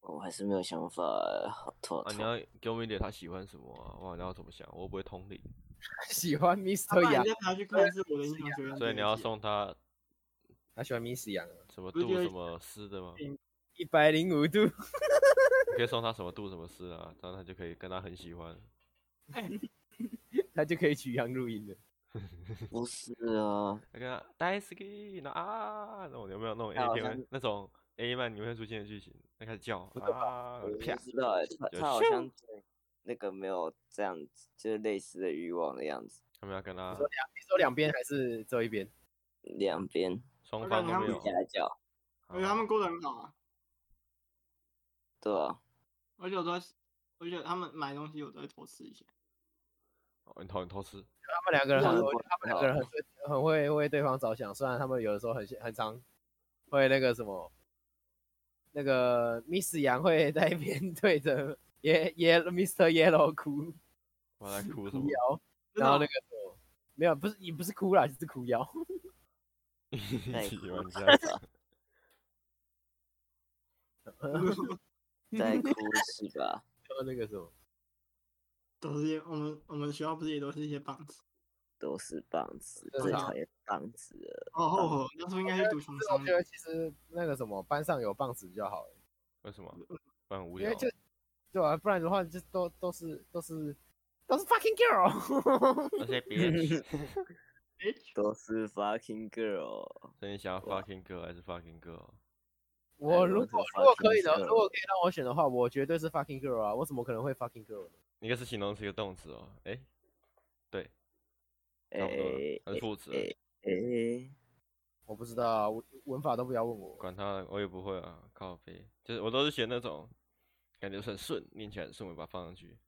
Speaker 4: 我还是没有想法，好头
Speaker 1: 啊！你。要给我们一点他喜欢什么啊？哇，你要怎么想？我不会通灵，
Speaker 2: 喜
Speaker 3: 欢
Speaker 2: Mr. 杨
Speaker 3: 把你，再拿去看是我的英雄学院，
Speaker 1: 所以你要送他
Speaker 2: 他喜欢 Miss 杨啊，
Speaker 1: 什
Speaker 3: 么
Speaker 1: 度什么诗的吗？
Speaker 2: 一百零五度，
Speaker 1: 你可以送他什么度什么事啊，这样他就可以跟他很喜欢。
Speaker 2: 他就可以取杨录音了。
Speaker 4: 不是啊，
Speaker 1: 那个 Daisy 那啊，那种有没有那
Speaker 4: 种
Speaker 1: A 片
Speaker 4: 像
Speaker 1: 那种 A 漫里面会出现的剧情？他开始叫啊
Speaker 4: 我，不
Speaker 1: 啪，
Speaker 4: 知道欸，他他好像对那个没有这样子，就是类似的欲望的样子，
Speaker 1: 他们要跟他
Speaker 2: 你说两，你说两边还是只有一边？
Speaker 4: 两边。
Speaker 1: 双方都没有。
Speaker 3: 他们过得很好啊，
Speaker 4: 对啊，
Speaker 3: 而且我都在，而且他们买东西我都会偷吃一些。
Speaker 1: 哦，你偷你偷吃，
Speaker 2: 他们两个人很，他们两个人很很会为对方着想，虽然他们有的时候很很常会那个什么，那个 Miss 杨会在一边 对着耶耶 Mr. Yellow 哭
Speaker 1: 我在哭什
Speaker 3: 么？
Speaker 2: 然后那个什么没有，不是也不是哭啦，就是哭腰。
Speaker 1: 一起玩
Speaker 4: 太
Speaker 1: 家，
Speaker 4: 在哭是吧？
Speaker 2: 说那个什么，
Speaker 3: 都是些我们我们学校不是也都是一些棒子？
Speaker 4: 都是棒子，最讨厌棒子了。
Speaker 3: 哦吼吼，那时候应该是读穷商
Speaker 2: 我觉得其实那个什么班上有棒子比较好，
Speaker 1: 为什么？不然很无聊
Speaker 2: 因为。就对啊，不然的话就都都是都是都是 fucking girl。
Speaker 1: 那些别，
Speaker 4: 都是 fucking girl。
Speaker 1: 所以你想要 fucking girl 还是 fucking girl？
Speaker 2: 我如果如果可以的，如果可以让我选的话，我绝对是 fucking girl 啊！我怎么可能会 fucking girl 呢？
Speaker 1: 一个是形容词，一个动词哦。哎，对，
Speaker 4: 哎
Speaker 1: 差不多了，还是副词
Speaker 4: 哎哎，
Speaker 2: 我不知道啊，文文法都不要问我。
Speaker 1: 管他，我也不会啊，靠背，就是我都是选那种感觉很顺，念起来很顺，我把它放上去。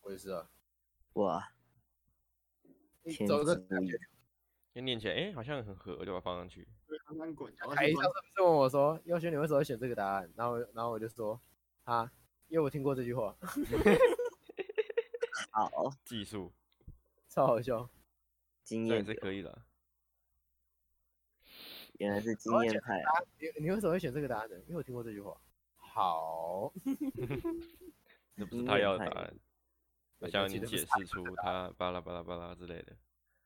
Speaker 2: 我也是啊，
Speaker 4: 哇，天
Speaker 2: 走个
Speaker 4: 之无语
Speaker 1: 就念起来，哎，好像很合，我就把它放上去。
Speaker 2: 台上是不是问我说：“优轩，你为什么会选这个答案？”然后，然后我就说：“啊，因为我听过这句话，
Speaker 4: 好，
Speaker 1: 技术，
Speaker 2: 超好笑。
Speaker 4: 经验流
Speaker 1: 是可以的啊。
Speaker 4: 原来是经验派。
Speaker 2: 啊你你为什么会选这个答案呢？因为我听过这句话。好，
Speaker 1: 这不是他要的答案，我
Speaker 2: 对
Speaker 1: 想你解释出他巴拉巴拉巴拉之类的。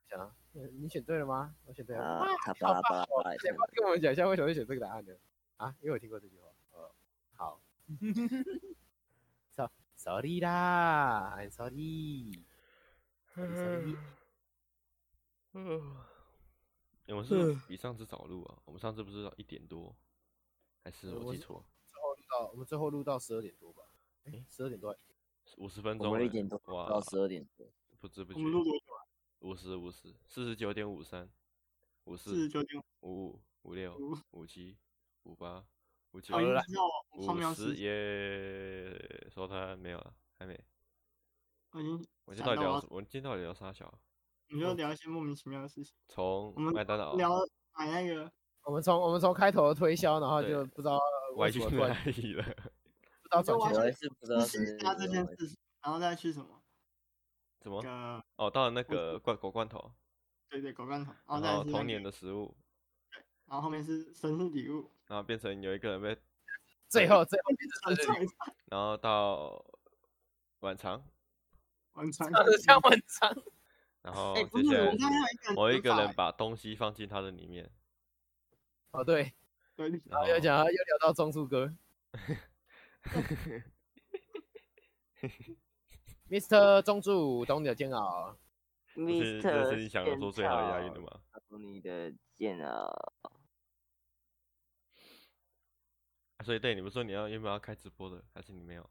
Speaker 2: 想啊，你选对了吗？我选对了。
Speaker 4: 啊
Speaker 2: 哇，
Speaker 4: 他巴拉巴拉巴拉
Speaker 2: 你要不要跟我们讲一下为什么会选这个答案呢？啊，因为我听过这句话。呃，好。So sorry 啦，I'm sorry。sorry
Speaker 1: 嗯，我们是比上次早录啊，我们上次不是一点多，还是我记错？
Speaker 2: 最后录到我们最后录到十二点多吧？哎，十二点多。
Speaker 1: 五十分
Speaker 4: 我
Speaker 1: 钟我，
Speaker 4: 们一点多
Speaker 1: 哇
Speaker 4: 到，十二点多，
Speaker 1: 不知不觉
Speaker 3: 我，们录多久啊？
Speaker 1: 五十五十，四十九点五三，五
Speaker 3: 四十
Speaker 1: 四
Speaker 3: 九点
Speaker 1: 五五五六
Speaker 3: 五。
Speaker 1: 五七五八五九五十
Speaker 3: 是，
Speaker 1: 耶，说他没有了，还没。
Speaker 3: 我已经
Speaker 1: 我今天到底聊什么，我今天到底聊啥小？
Speaker 3: 你就聊一些莫名其妙的事情。
Speaker 1: 从
Speaker 3: 我们
Speaker 1: 麦当劳
Speaker 3: 聊买那个，
Speaker 2: 我们从我们从开头的推销，然
Speaker 1: 后
Speaker 2: 就不知道
Speaker 1: 歪去
Speaker 2: 为什么突然
Speaker 1: 哪里了？
Speaker 2: 不知道转去
Speaker 3: 就完全
Speaker 4: 我还是不知道
Speaker 3: 是
Speaker 4: 是
Speaker 3: 他这件事情，然后再去什么？
Speaker 1: 怎么？
Speaker 3: 呃，
Speaker 1: 哦，到了那个罐狗罐头，
Speaker 3: 对对，狗罐头，然后
Speaker 1: 然后童年的食物，
Speaker 3: 然后后面是生日礼物，
Speaker 1: 然后变成有一个人被，
Speaker 2: 最后最后
Speaker 3: 晚餐
Speaker 1: 然后到晚餐，
Speaker 3: 晚餐，
Speaker 2: 唱的像文章，
Speaker 1: 然
Speaker 3: 后
Speaker 1: 接下来某一个人把东西放进他的里面，
Speaker 2: 哦对，
Speaker 3: 对，
Speaker 2: 然
Speaker 1: 然后
Speaker 2: 后又讲又聊到装束哥，Mr. 中柱，懂你的煎熬。
Speaker 1: Mr. 这是你想要做最好的押韵的吗？
Speaker 4: 懂你的煎熬！
Speaker 1: 所以对你们说你要原本要开直播的，还是你没有？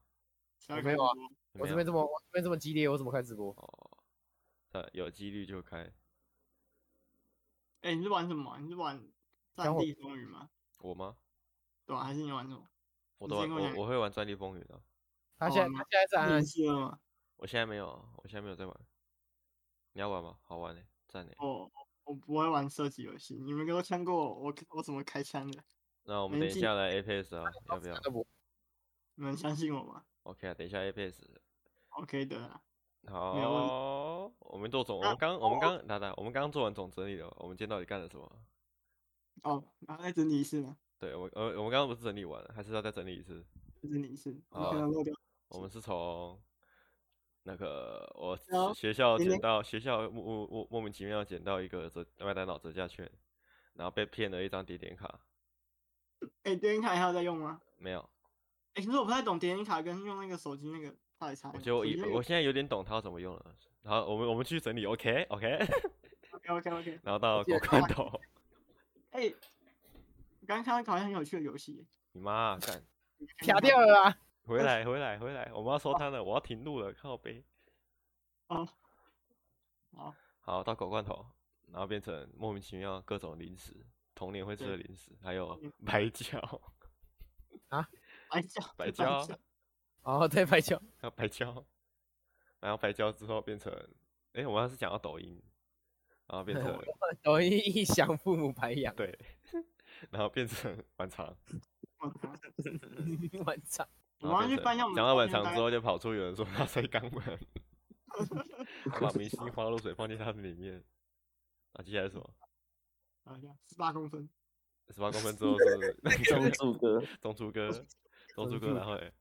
Speaker 3: 小
Speaker 2: 没有啊我这边这么我这边这么激烈，我怎么开直播？
Speaker 1: 哦，呃，有几率就开。
Speaker 3: 哎，你是玩什么啊？你是玩《战地风云》吗？
Speaker 1: 我吗？
Speaker 3: 对吧？还是你玩什么？
Speaker 1: 我都玩，
Speaker 3: 我
Speaker 1: 我我会玩《战地风云》啊。
Speaker 2: 他现在他现在在安安
Speaker 3: 你是了吗？
Speaker 1: 我现在没有，我现在没有在玩。你要玩吗？好玩呢，赞呢。
Speaker 3: 我我不会玩射击游戏，你们都枪过我，我我怎么开枪的？
Speaker 1: 那我们等一下来 Apex 啊，要不要
Speaker 3: 你们相信我吗
Speaker 1: ？OK 啊，等一下 Apex。
Speaker 3: ？OK 的啊，
Speaker 1: 好，我们做总，我们刚我们刚，等等，我们刚刚做完总整理了，我们今天到底干了什么？
Speaker 3: 哦，然后再整理一次吗？
Speaker 1: 对，我们呃，我们刚刚不是整理完了，还是要再整理一次？
Speaker 3: 再整理一次，你
Speaker 1: 好。我们是从那个我学校捡到学校莫莫莫莫名其妙捡到一个折麦当劳折价券，然后被骗了一张点点卡，
Speaker 3: 哎，点点卡还有在用吗？
Speaker 1: 没有。
Speaker 3: 哎，其实我不太懂点点卡跟用那个手机那个到底差。
Speaker 1: 我就以
Speaker 3: 手机那个
Speaker 1: 我现在有点懂它要怎么用了。然后我们我们去整理，OK OK，OK
Speaker 3: OK OK。
Speaker 1: 然后到狗罐头，
Speaker 3: 哎，我刚刚看到一个好像很有趣的游戏，
Speaker 1: 你妈啊干！
Speaker 2: 卡掉了啦！
Speaker 1: 回来回来回来，我们要收摊了，我要停路了，靠北。
Speaker 3: 哦，好，
Speaker 1: 好，到狗罐头，然后变成莫名其妙各种零食，童年会吃的零食，还有
Speaker 3: 嗯
Speaker 1: 白胶啊，
Speaker 3: 白胶，
Speaker 1: 白
Speaker 3: 胶
Speaker 1: 胶，
Speaker 2: 哦，对，白胶，
Speaker 1: 还有白胶，然后白胶之后变成，哎，我要是讲到抖音，然后变成
Speaker 2: 抖音一响，父母白养，
Speaker 1: 对，然后变成晚长，
Speaker 3: 我操
Speaker 2: 晚上
Speaker 1: 讲到晚
Speaker 3: 昨天大概
Speaker 1: 长之后，就跑出有人说他睡肛门，把明星花露水放进他的里面，啊，接下来是什么？
Speaker 3: 十八公分，
Speaker 1: 十八公分之后是
Speaker 4: 中柱 哥，
Speaker 1: 中柱哥，中柱哥，然后欸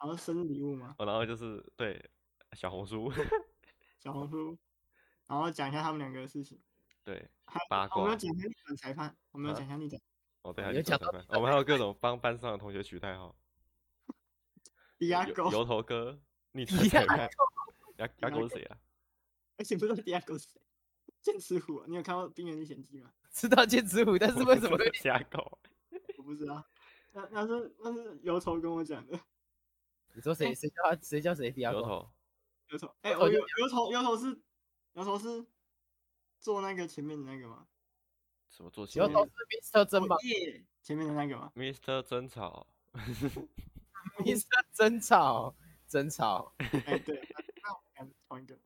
Speaker 3: 然后生日礼物吗，
Speaker 1: 哦，然后就是对小红书，
Speaker 3: 小红书，然后讲一下他们两个的事情。对
Speaker 1: 八卦
Speaker 3: 我们有讲一下逆转裁判，我们有讲一下逆转。
Speaker 1: 哦，对，还
Speaker 2: 有
Speaker 1: 讲裁判，我们还有各种帮班上的同学取代号，
Speaker 3: 迪亚狗，
Speaker 1: 油油头哥，逆转裁判，牙牙狗是谁啊？
Speaker 3: 而且不知道迪亚狗是谁，剑齿虎，你有看过《冰原历险记》吗？
Speaker 2: 知道剑齿虎，但是为什么会
Speaker 1: 牙狗？
Speaker 3: 我不知道，那那是那是油头跟我讲的。
Speaker 2: 你说谁 谁叫他谁叫谁第二个？
Speaker 1: 油头，
Speaker 3: 油头，哎、我油油头油头是油头是做那个前面的那个吗？
Speaker 1: 什么做起
Speaker 2: 油头是 Mr 真吧
Speaker 3: 前面的那个吗
Speaker 1: ？？Mr 争吵
Speaker 2: ，？Mr 争吵争吵
Speaker 3: 哎、对，那那我们同一个。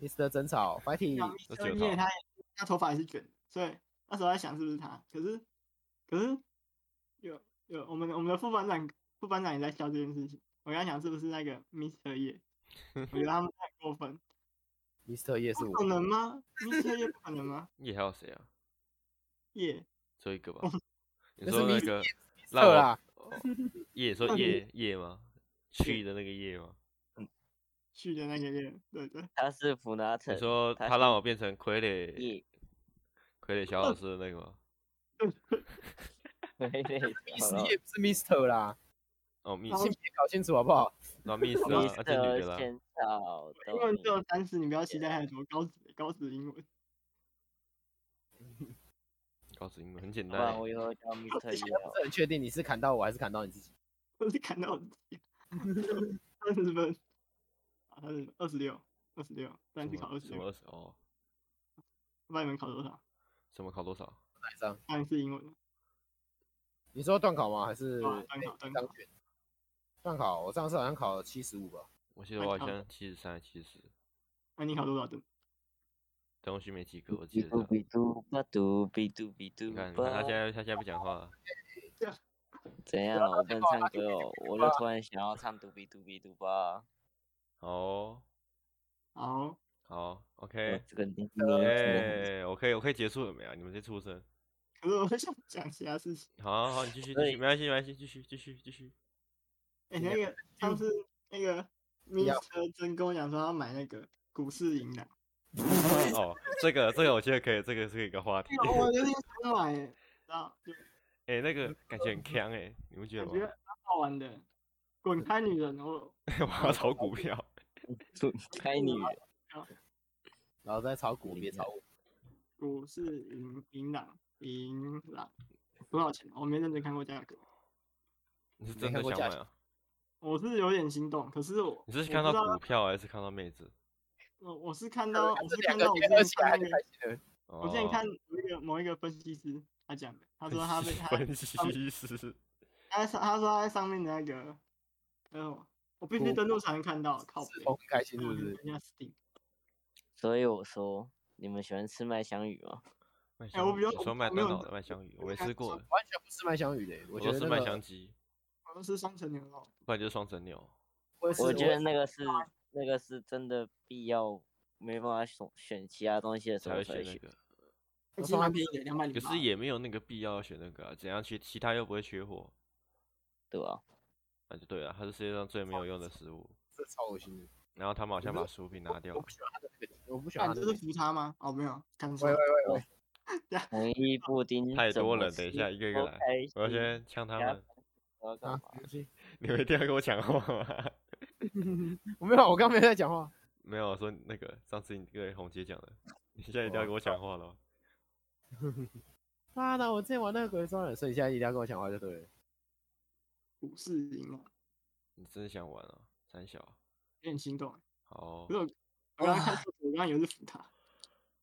Speaker 2: ，Mr 争吵
Speaker 3: ，Fighting，Mr. 耶他他头发也是卷，所以那时候在想是不是他，可是可是有有我们我们的副班长副班长也在笑这件事情，我刚想是不是那个 Mr. 叶，我觉得他们太过分
Speaker 2: ，Mr 叶是
Speaker 3: 不可，能吗？Mr. 叶不可能吗？
Speaker 1: 叶还有谁啊？
Speaker 3: 叶
Speaker 1: 只有一个吧？你
Speaker 2: 那是
Speaker 1: 说那.个
Speaker 2: 特啦，
Speaker 1: 哦叶说夜夜吗？去的那个夜吗？
Speaker 3: 去的那个夜，对对，
Speaker 4: 他是普拿特，
Speaker 1: 你说
Speaker 4: 他
Speaker 1: 他让我变成傀儡，傀儡小老师的那个吗？
Speaker 4: 傀儡
Speaker 2: Miss 也不是 Mr 啦，
Speaker 1: 哦，Miss，
Speaker 3: 然后
Speaker 2: 性别搞清楚好不好？
Speaker 1: 那 Miss 啊，啊这女的啦，
Speaker 3: 英文只有三十，你不要期待太多，高职高职英文，
Speaker 1: 告诉你们很简单，
Speaker 4: 我以后叫 Mr.
Speaker 2: 我不。是很确定你是砍到我还是砍到你自己。
Speaker 3: 我是砍到我自己三十分，啊，他是二十六，二十六，但
Speaker 1: 什
Speaker 3: 是考二十六
Speaker 1: 什么，二十哦，
Speaker 3: 不知道你们考多少？
Speaker 1: 什么考多少？
Speaker 2: 哪一张？
Speaker 3: 当然是英文。
Speaker 2: 你说段考吗？还是
Speaker 3: 断考
Speaker 2: 张卷？段考，我上次好像考了七十五吧。
Speaker 1: 我记得我好像七十三、七十，
Speaker 3: 那你考多少分？
Speaker 1: 东西没及格，我记得
Speaker 4: 比嘟。比嘟吧嘟比嘟比嘟
Speaker 1: 你看，你看他现在他现在不讲话了，
Speaker 4: 怎样？我不能唱歌哦，我就突然想要唱嘟比嘟比嘟吧。
Speaker 1: 好哦，
Speaker 3: 好，
Speaker 1: 好，OK，
Speaker 4: 这个你
Speaker 1: 哎，我可以我可以结束了没有？你们先出声。
Speaker 3: 可是我想讲其他事情。
Speaker 1: 好好好，你继续
Speaker 4: 继续，
Speaker 1: 没关系没关系，继续继续继续。
Speaker 3: 哎、那个 上次那个 Mr. 真跟我讲说要买那个股市银两，
Speaker 1: 哦，这个这个我觉得可以，这个是一个话题。
Speaker 3: 我有点想买、欸，知道？就
Speaker 1: 哎，那个感觉很强哎，你们觉得吗？
Speaker 3: 我觉得蛮好玩的。滚开女人，哦
Speaker 1: 我要炒股票。
Speaker 4: 滚开女人，
Speaker 2: 然后再炒股，别炒我。
Speaker 3: 股市银银两银两多少钱？我没认真看过价格，
Speaker 1: 你是真的想买啊？
Speaker 3: 我是有点心动。可是我
Speaker 1: 你是看到股票还是看到妹子？
Speaker 3: 我我是看到我是看到我之前看那
Speaker 2: 个。
Speaker 1: 我
Speaker 3: 我之前看某一个某一个分析师他讲的，他说他被 他
Speaker 1: 分析师，
Speaker 3: 他在上他说他在上面的那个，呃，我必须登录才能看到，靠北
Speaker 2: 是很开心是不是？
Speaker 3: 人家 Steam，
Speaker 4: 所以我说你们喜欢吃麦香鱼吗？
Speaker 1: 麦
Speaker 3: 哎我比较
Speaker 1: 香鱼，你说麦当劳的麦香鱼，我没吃过的，
Speaker 2: 完全不是麦香鱼的，我觉得那个
Speaker 1: 香鸡，
Speaker 3: 好像是双层牛肉，
Speaker 1: 不然就是双层牛。
Speaker 4: 我觉得那个是那个是真的必要，没办法选选其他东西的时
Speaker 1: 才会
Speaker 4: 候才选。
Speaker 1: 选那个，
Speaker 3: 而且蛮便宜的，两百零八。
Speaker 1: 可是也没有那个必要选那个啊，怎样去其他又不会缺货，
Speaker 4: 对吧？
Speaker 1: 那就对了，它是世界上最没有用的食物。
Speaker 2: 这超恶心的。
Speaker 1: 然后他们好像把薯饼拿掉了
Speaker 2: 我不，喜欢它的那个，我不喜
Speaker 3: 欢这是
Speaker 2: 的那个。
Speaker 3: 福差吗？哦，没有，看错
Speaker 2: 喂
Speaker 3: 了
Speaker 2: 喂。喂喂，
Speaker 4: 统一布丁
Speaker 1: 太多了，等一下一个一个
Speaker 4: 都
Speaker 1: 来，
Speaker 4: 开
Speaker 1: 我要
Speaker 4: 心
Speaker 1: 先呛他们。
Speaker 2: 啊
Speaker 4: 我要干嘛？，
Speaker 2: 对不起
Speaker 1: 你们一定要跟我讲话吗？
Speaker 2: 我没有，我刚刚没在讲话。
Speaker 1: 没有，我说那个上次你跟红姐讲的，你现在一定要跟我讲话了哦。
Speaker 2: 妈的，我之前玩那个鬼抓人，所以现在一定要跟我讲话就对了。
Speaker 3: 股市赢了，
Speaker 1: 你真的想玩啊？三小，
Speaker 3: 有点心动。
Speaker 1: 好哦
Speaker 3: 可是我我刚刚看错，我刚刚以为是福塔。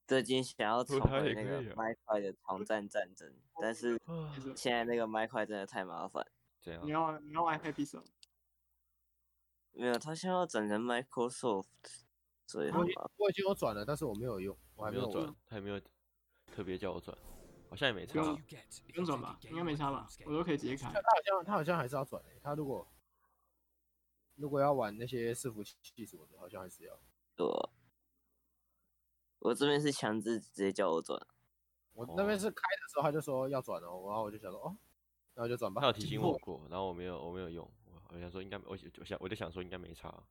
Speaker 4: 最近想要重回那
Speaker 1: 个
Speaker 4: 麦块的狂战战争，但是现在那个麦块真的太麻烦。
Speaker 3: 你
Speaker 1: 这样，
Speaker 3: 要你要玩 Happy Song，
Speaker 4: 没有，他现在要转成 Microsoft，所以很
Speaker 2: 我已
Speaker 4: 经。
Speaker 2: 我已经有转了，但是我没有用，我
Speaker 1: 还没有转，他也没有特别叫我转，好像也没差
Speaker 3: 不用转吧？应该没差吧？我都可以直接开。
Speaker 2: 他好像他好像还是要转诶、他如果如果要玩那些伺服器什么的，好像还是要。
Speaker 4: 对啊，我这边是强制直接叫我转，
Speaker 2: 我那边是开的时候他就说要转哦，然后我就想说哦，然后就转吧。
Speaker 1: 他有提醒我过，然后我没有，我没有用。我我想说应该，我我想我就想说应该没差。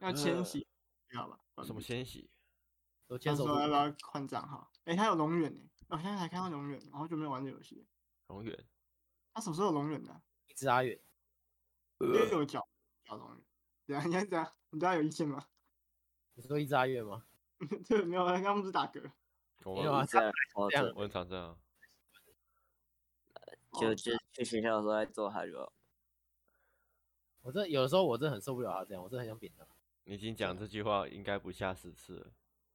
Speaker 3: 要迁徙，知道吧？
Speaker 1: 什么千玺？
Speaker 2: 我牵手
Speaker 3: 说要不要换账号？哎，他有龙远呢，我现在才看到龙远，然后就没有玩这游戏。
Speaker 1: 龙远？
Speaker 3: 他什么时候有龙远的？
Speaker 2: 一只阿远。
Speaker 3: 右脚脚龙远。对啊，你看这样，你对他有意见吗？
Speaker 2: 你说一只阿远吗？
Speaker 3: 对，没有，刚刚不是打嗝。
Speaker 2: 没有啊，这样，
Speaker 1: 我很常这样。
Speaker 4: 就就去学校的时候在做他就。
Speaker 2: 我这有的时候我真的很受不了他这样，我真的很想扁他。
Speaker 1: 你已经讲这句话应该不下十次了。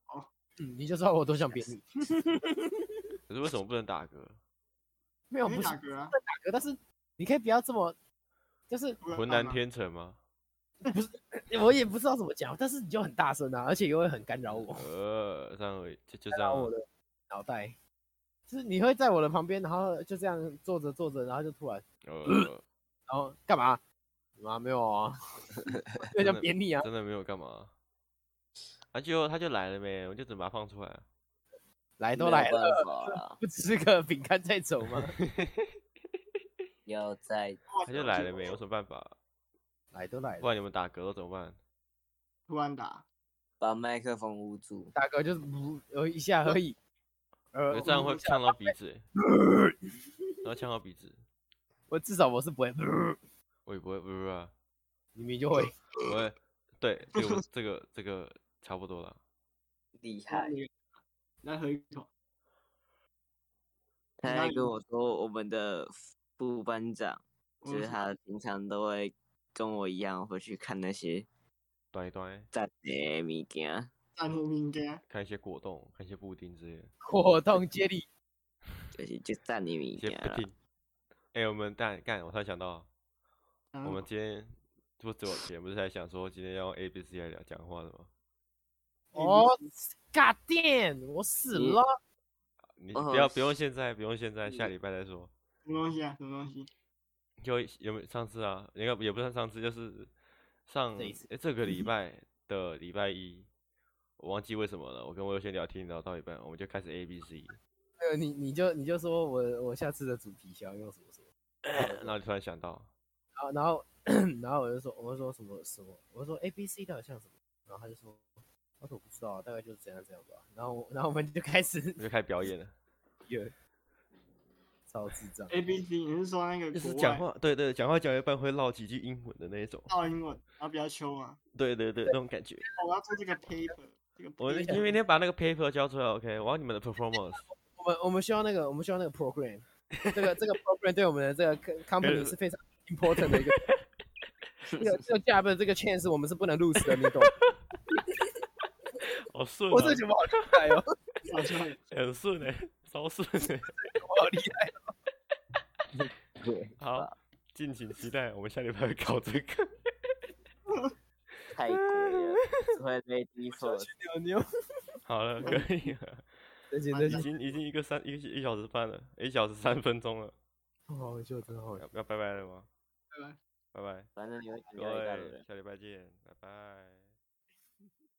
Speaker 3: 哦，
Speaker 2: 嗯，你就知道我多想扁你。
Speaker 1: 可是为什么不能打嗝？
Speaker 2: 没有，不是
Speaker 3: 打嗝啊，
Speaker 2: 打嗝，但是你可以不要这么，就是
Speaker 1: 浑然天成吗？
Speaker 2: 不是，我也不知道怎么讲，但是你就很大声啊，而且又会很干扰我。
Speaker 1: 呃，这样就就这样。
Speaker 2: 我的脑袋，就是你会在我的旁边，然后就这样坐着坐着，然后就突然，呃，然后干嘛？啊，没有啊，就想扁你啊！
Speaker 1: 真的没有干嘛，他就他就来了没，我就只能把他放出来。
Speaker 2: 来都来了，不只是个饼干再走吗？
Speaker 4: 要再，
Speaker 1: 他就来了没，有什么办法？
Speaker 2: 来都来了，
Speaker 1: 不然你们打嗝怎么办？
Speaker 3: 突然打，
Speaker 4: 把麦克风捂住。
Speaker 2: 打嗝就是捂呃一下而已。
Speaker 1: 呃，这样会呛到鼻子，然后呛到鼻子。
Speaker 2: 我至少我是不会。
Speaker 1: 我也不会，不是啊，
Speaker 2: 明明就会，
Speaker 1: 不会，对，这个这个这个差不多了，
Speaker 4: 厉害，
Speaker 3: 来喝一口。
Speaker 4: 他还跟我说，我们的副班长，就是他平常都会跟我一样，会去看那些
Speaker 1: 端一端
Speaker 4: 赞的物件，
Speaker 3: 赞的物件，
Speaker 1: 看一些果冻，看一些布丁之类的，
Speaker 2: 果冻 接力，
Speaker 4: 就是就赞的物件了。
Speaker 1: 哎，我们干干，我突然想到。我们今天不走前不是在想说今天要用 A B C 来聊讲话的吗？
Speaker 2: 哦，God damn，我死了！
Speaker 1: 你不要不用现在，不用现在，下礼拜再说。
Speaker 3: 什么东西啊？什么东西？
Speaker 1: 就有没有上次啊？应该也不算上次，就是上哎这个礼拜的礼拜一，我忘记为什么了。我跟我有些聊天聊到一半，我们就开始 A B C。
Speaker 2: 呃，你你就你就说我我下次的主题想要用什么什么，
Speaker 1: 然后就突然想到。
Speaker 2: 然后，然后我就说，我就说什么什么，我就说 A B C 到底像什么？然后他就说，他说我不知道，大概就是这样这样吧。然后，然后我们就开始
Speaker 1: 就开始表演了，
Speaker 2: 有超智障。
Speaker 3: A B C，你是说那个
Speaker 1: 就是讲话，对对，讲话讲一半会唠几句英文的那一
Speaker 3: 种，唠英文，然后比较秋啊。
Speaker 1: 对对对，那种感觉。
Speaker 3: 我要做这个 paper，这个
Speaker 1: 我你明天把那个 paper 交出来，OK？我要你们的 performance。
Speaker 2: 我们我们需要那个，我们需要那个 program，这个这个 program 对我们的这个 company 是非常。Important 的一个，这个这个加分这个 chance 我们是不能 lose 的，你懂？
Speaker 1: 好 顺、啊，
Speaker 2: 我这节目好厉害哦，
Speaker 1: 很顺哎，超顺哎，
Speaker 2: 我好厉害哦。
Speaker 4: 对，
Speaker 1: 好，敬请期待，我们下礼拜会搞这个。
Speaker 4: 太贵了，只会被逼迫。
Speaker 2: 牛牛，
Speaker 1: 好了，可以了。已经已经一个三一个一小时半了，一小时三分钟了。
Speaker 2: 好笑，真好要。
Speaker 1: 要拜拜了吗？
Speaker 3: 拜拜，
Speaker 1: 拜拜。
Speaker 4: 反正你会，
Speaker 1: 各位，下礼拜见，拜拜。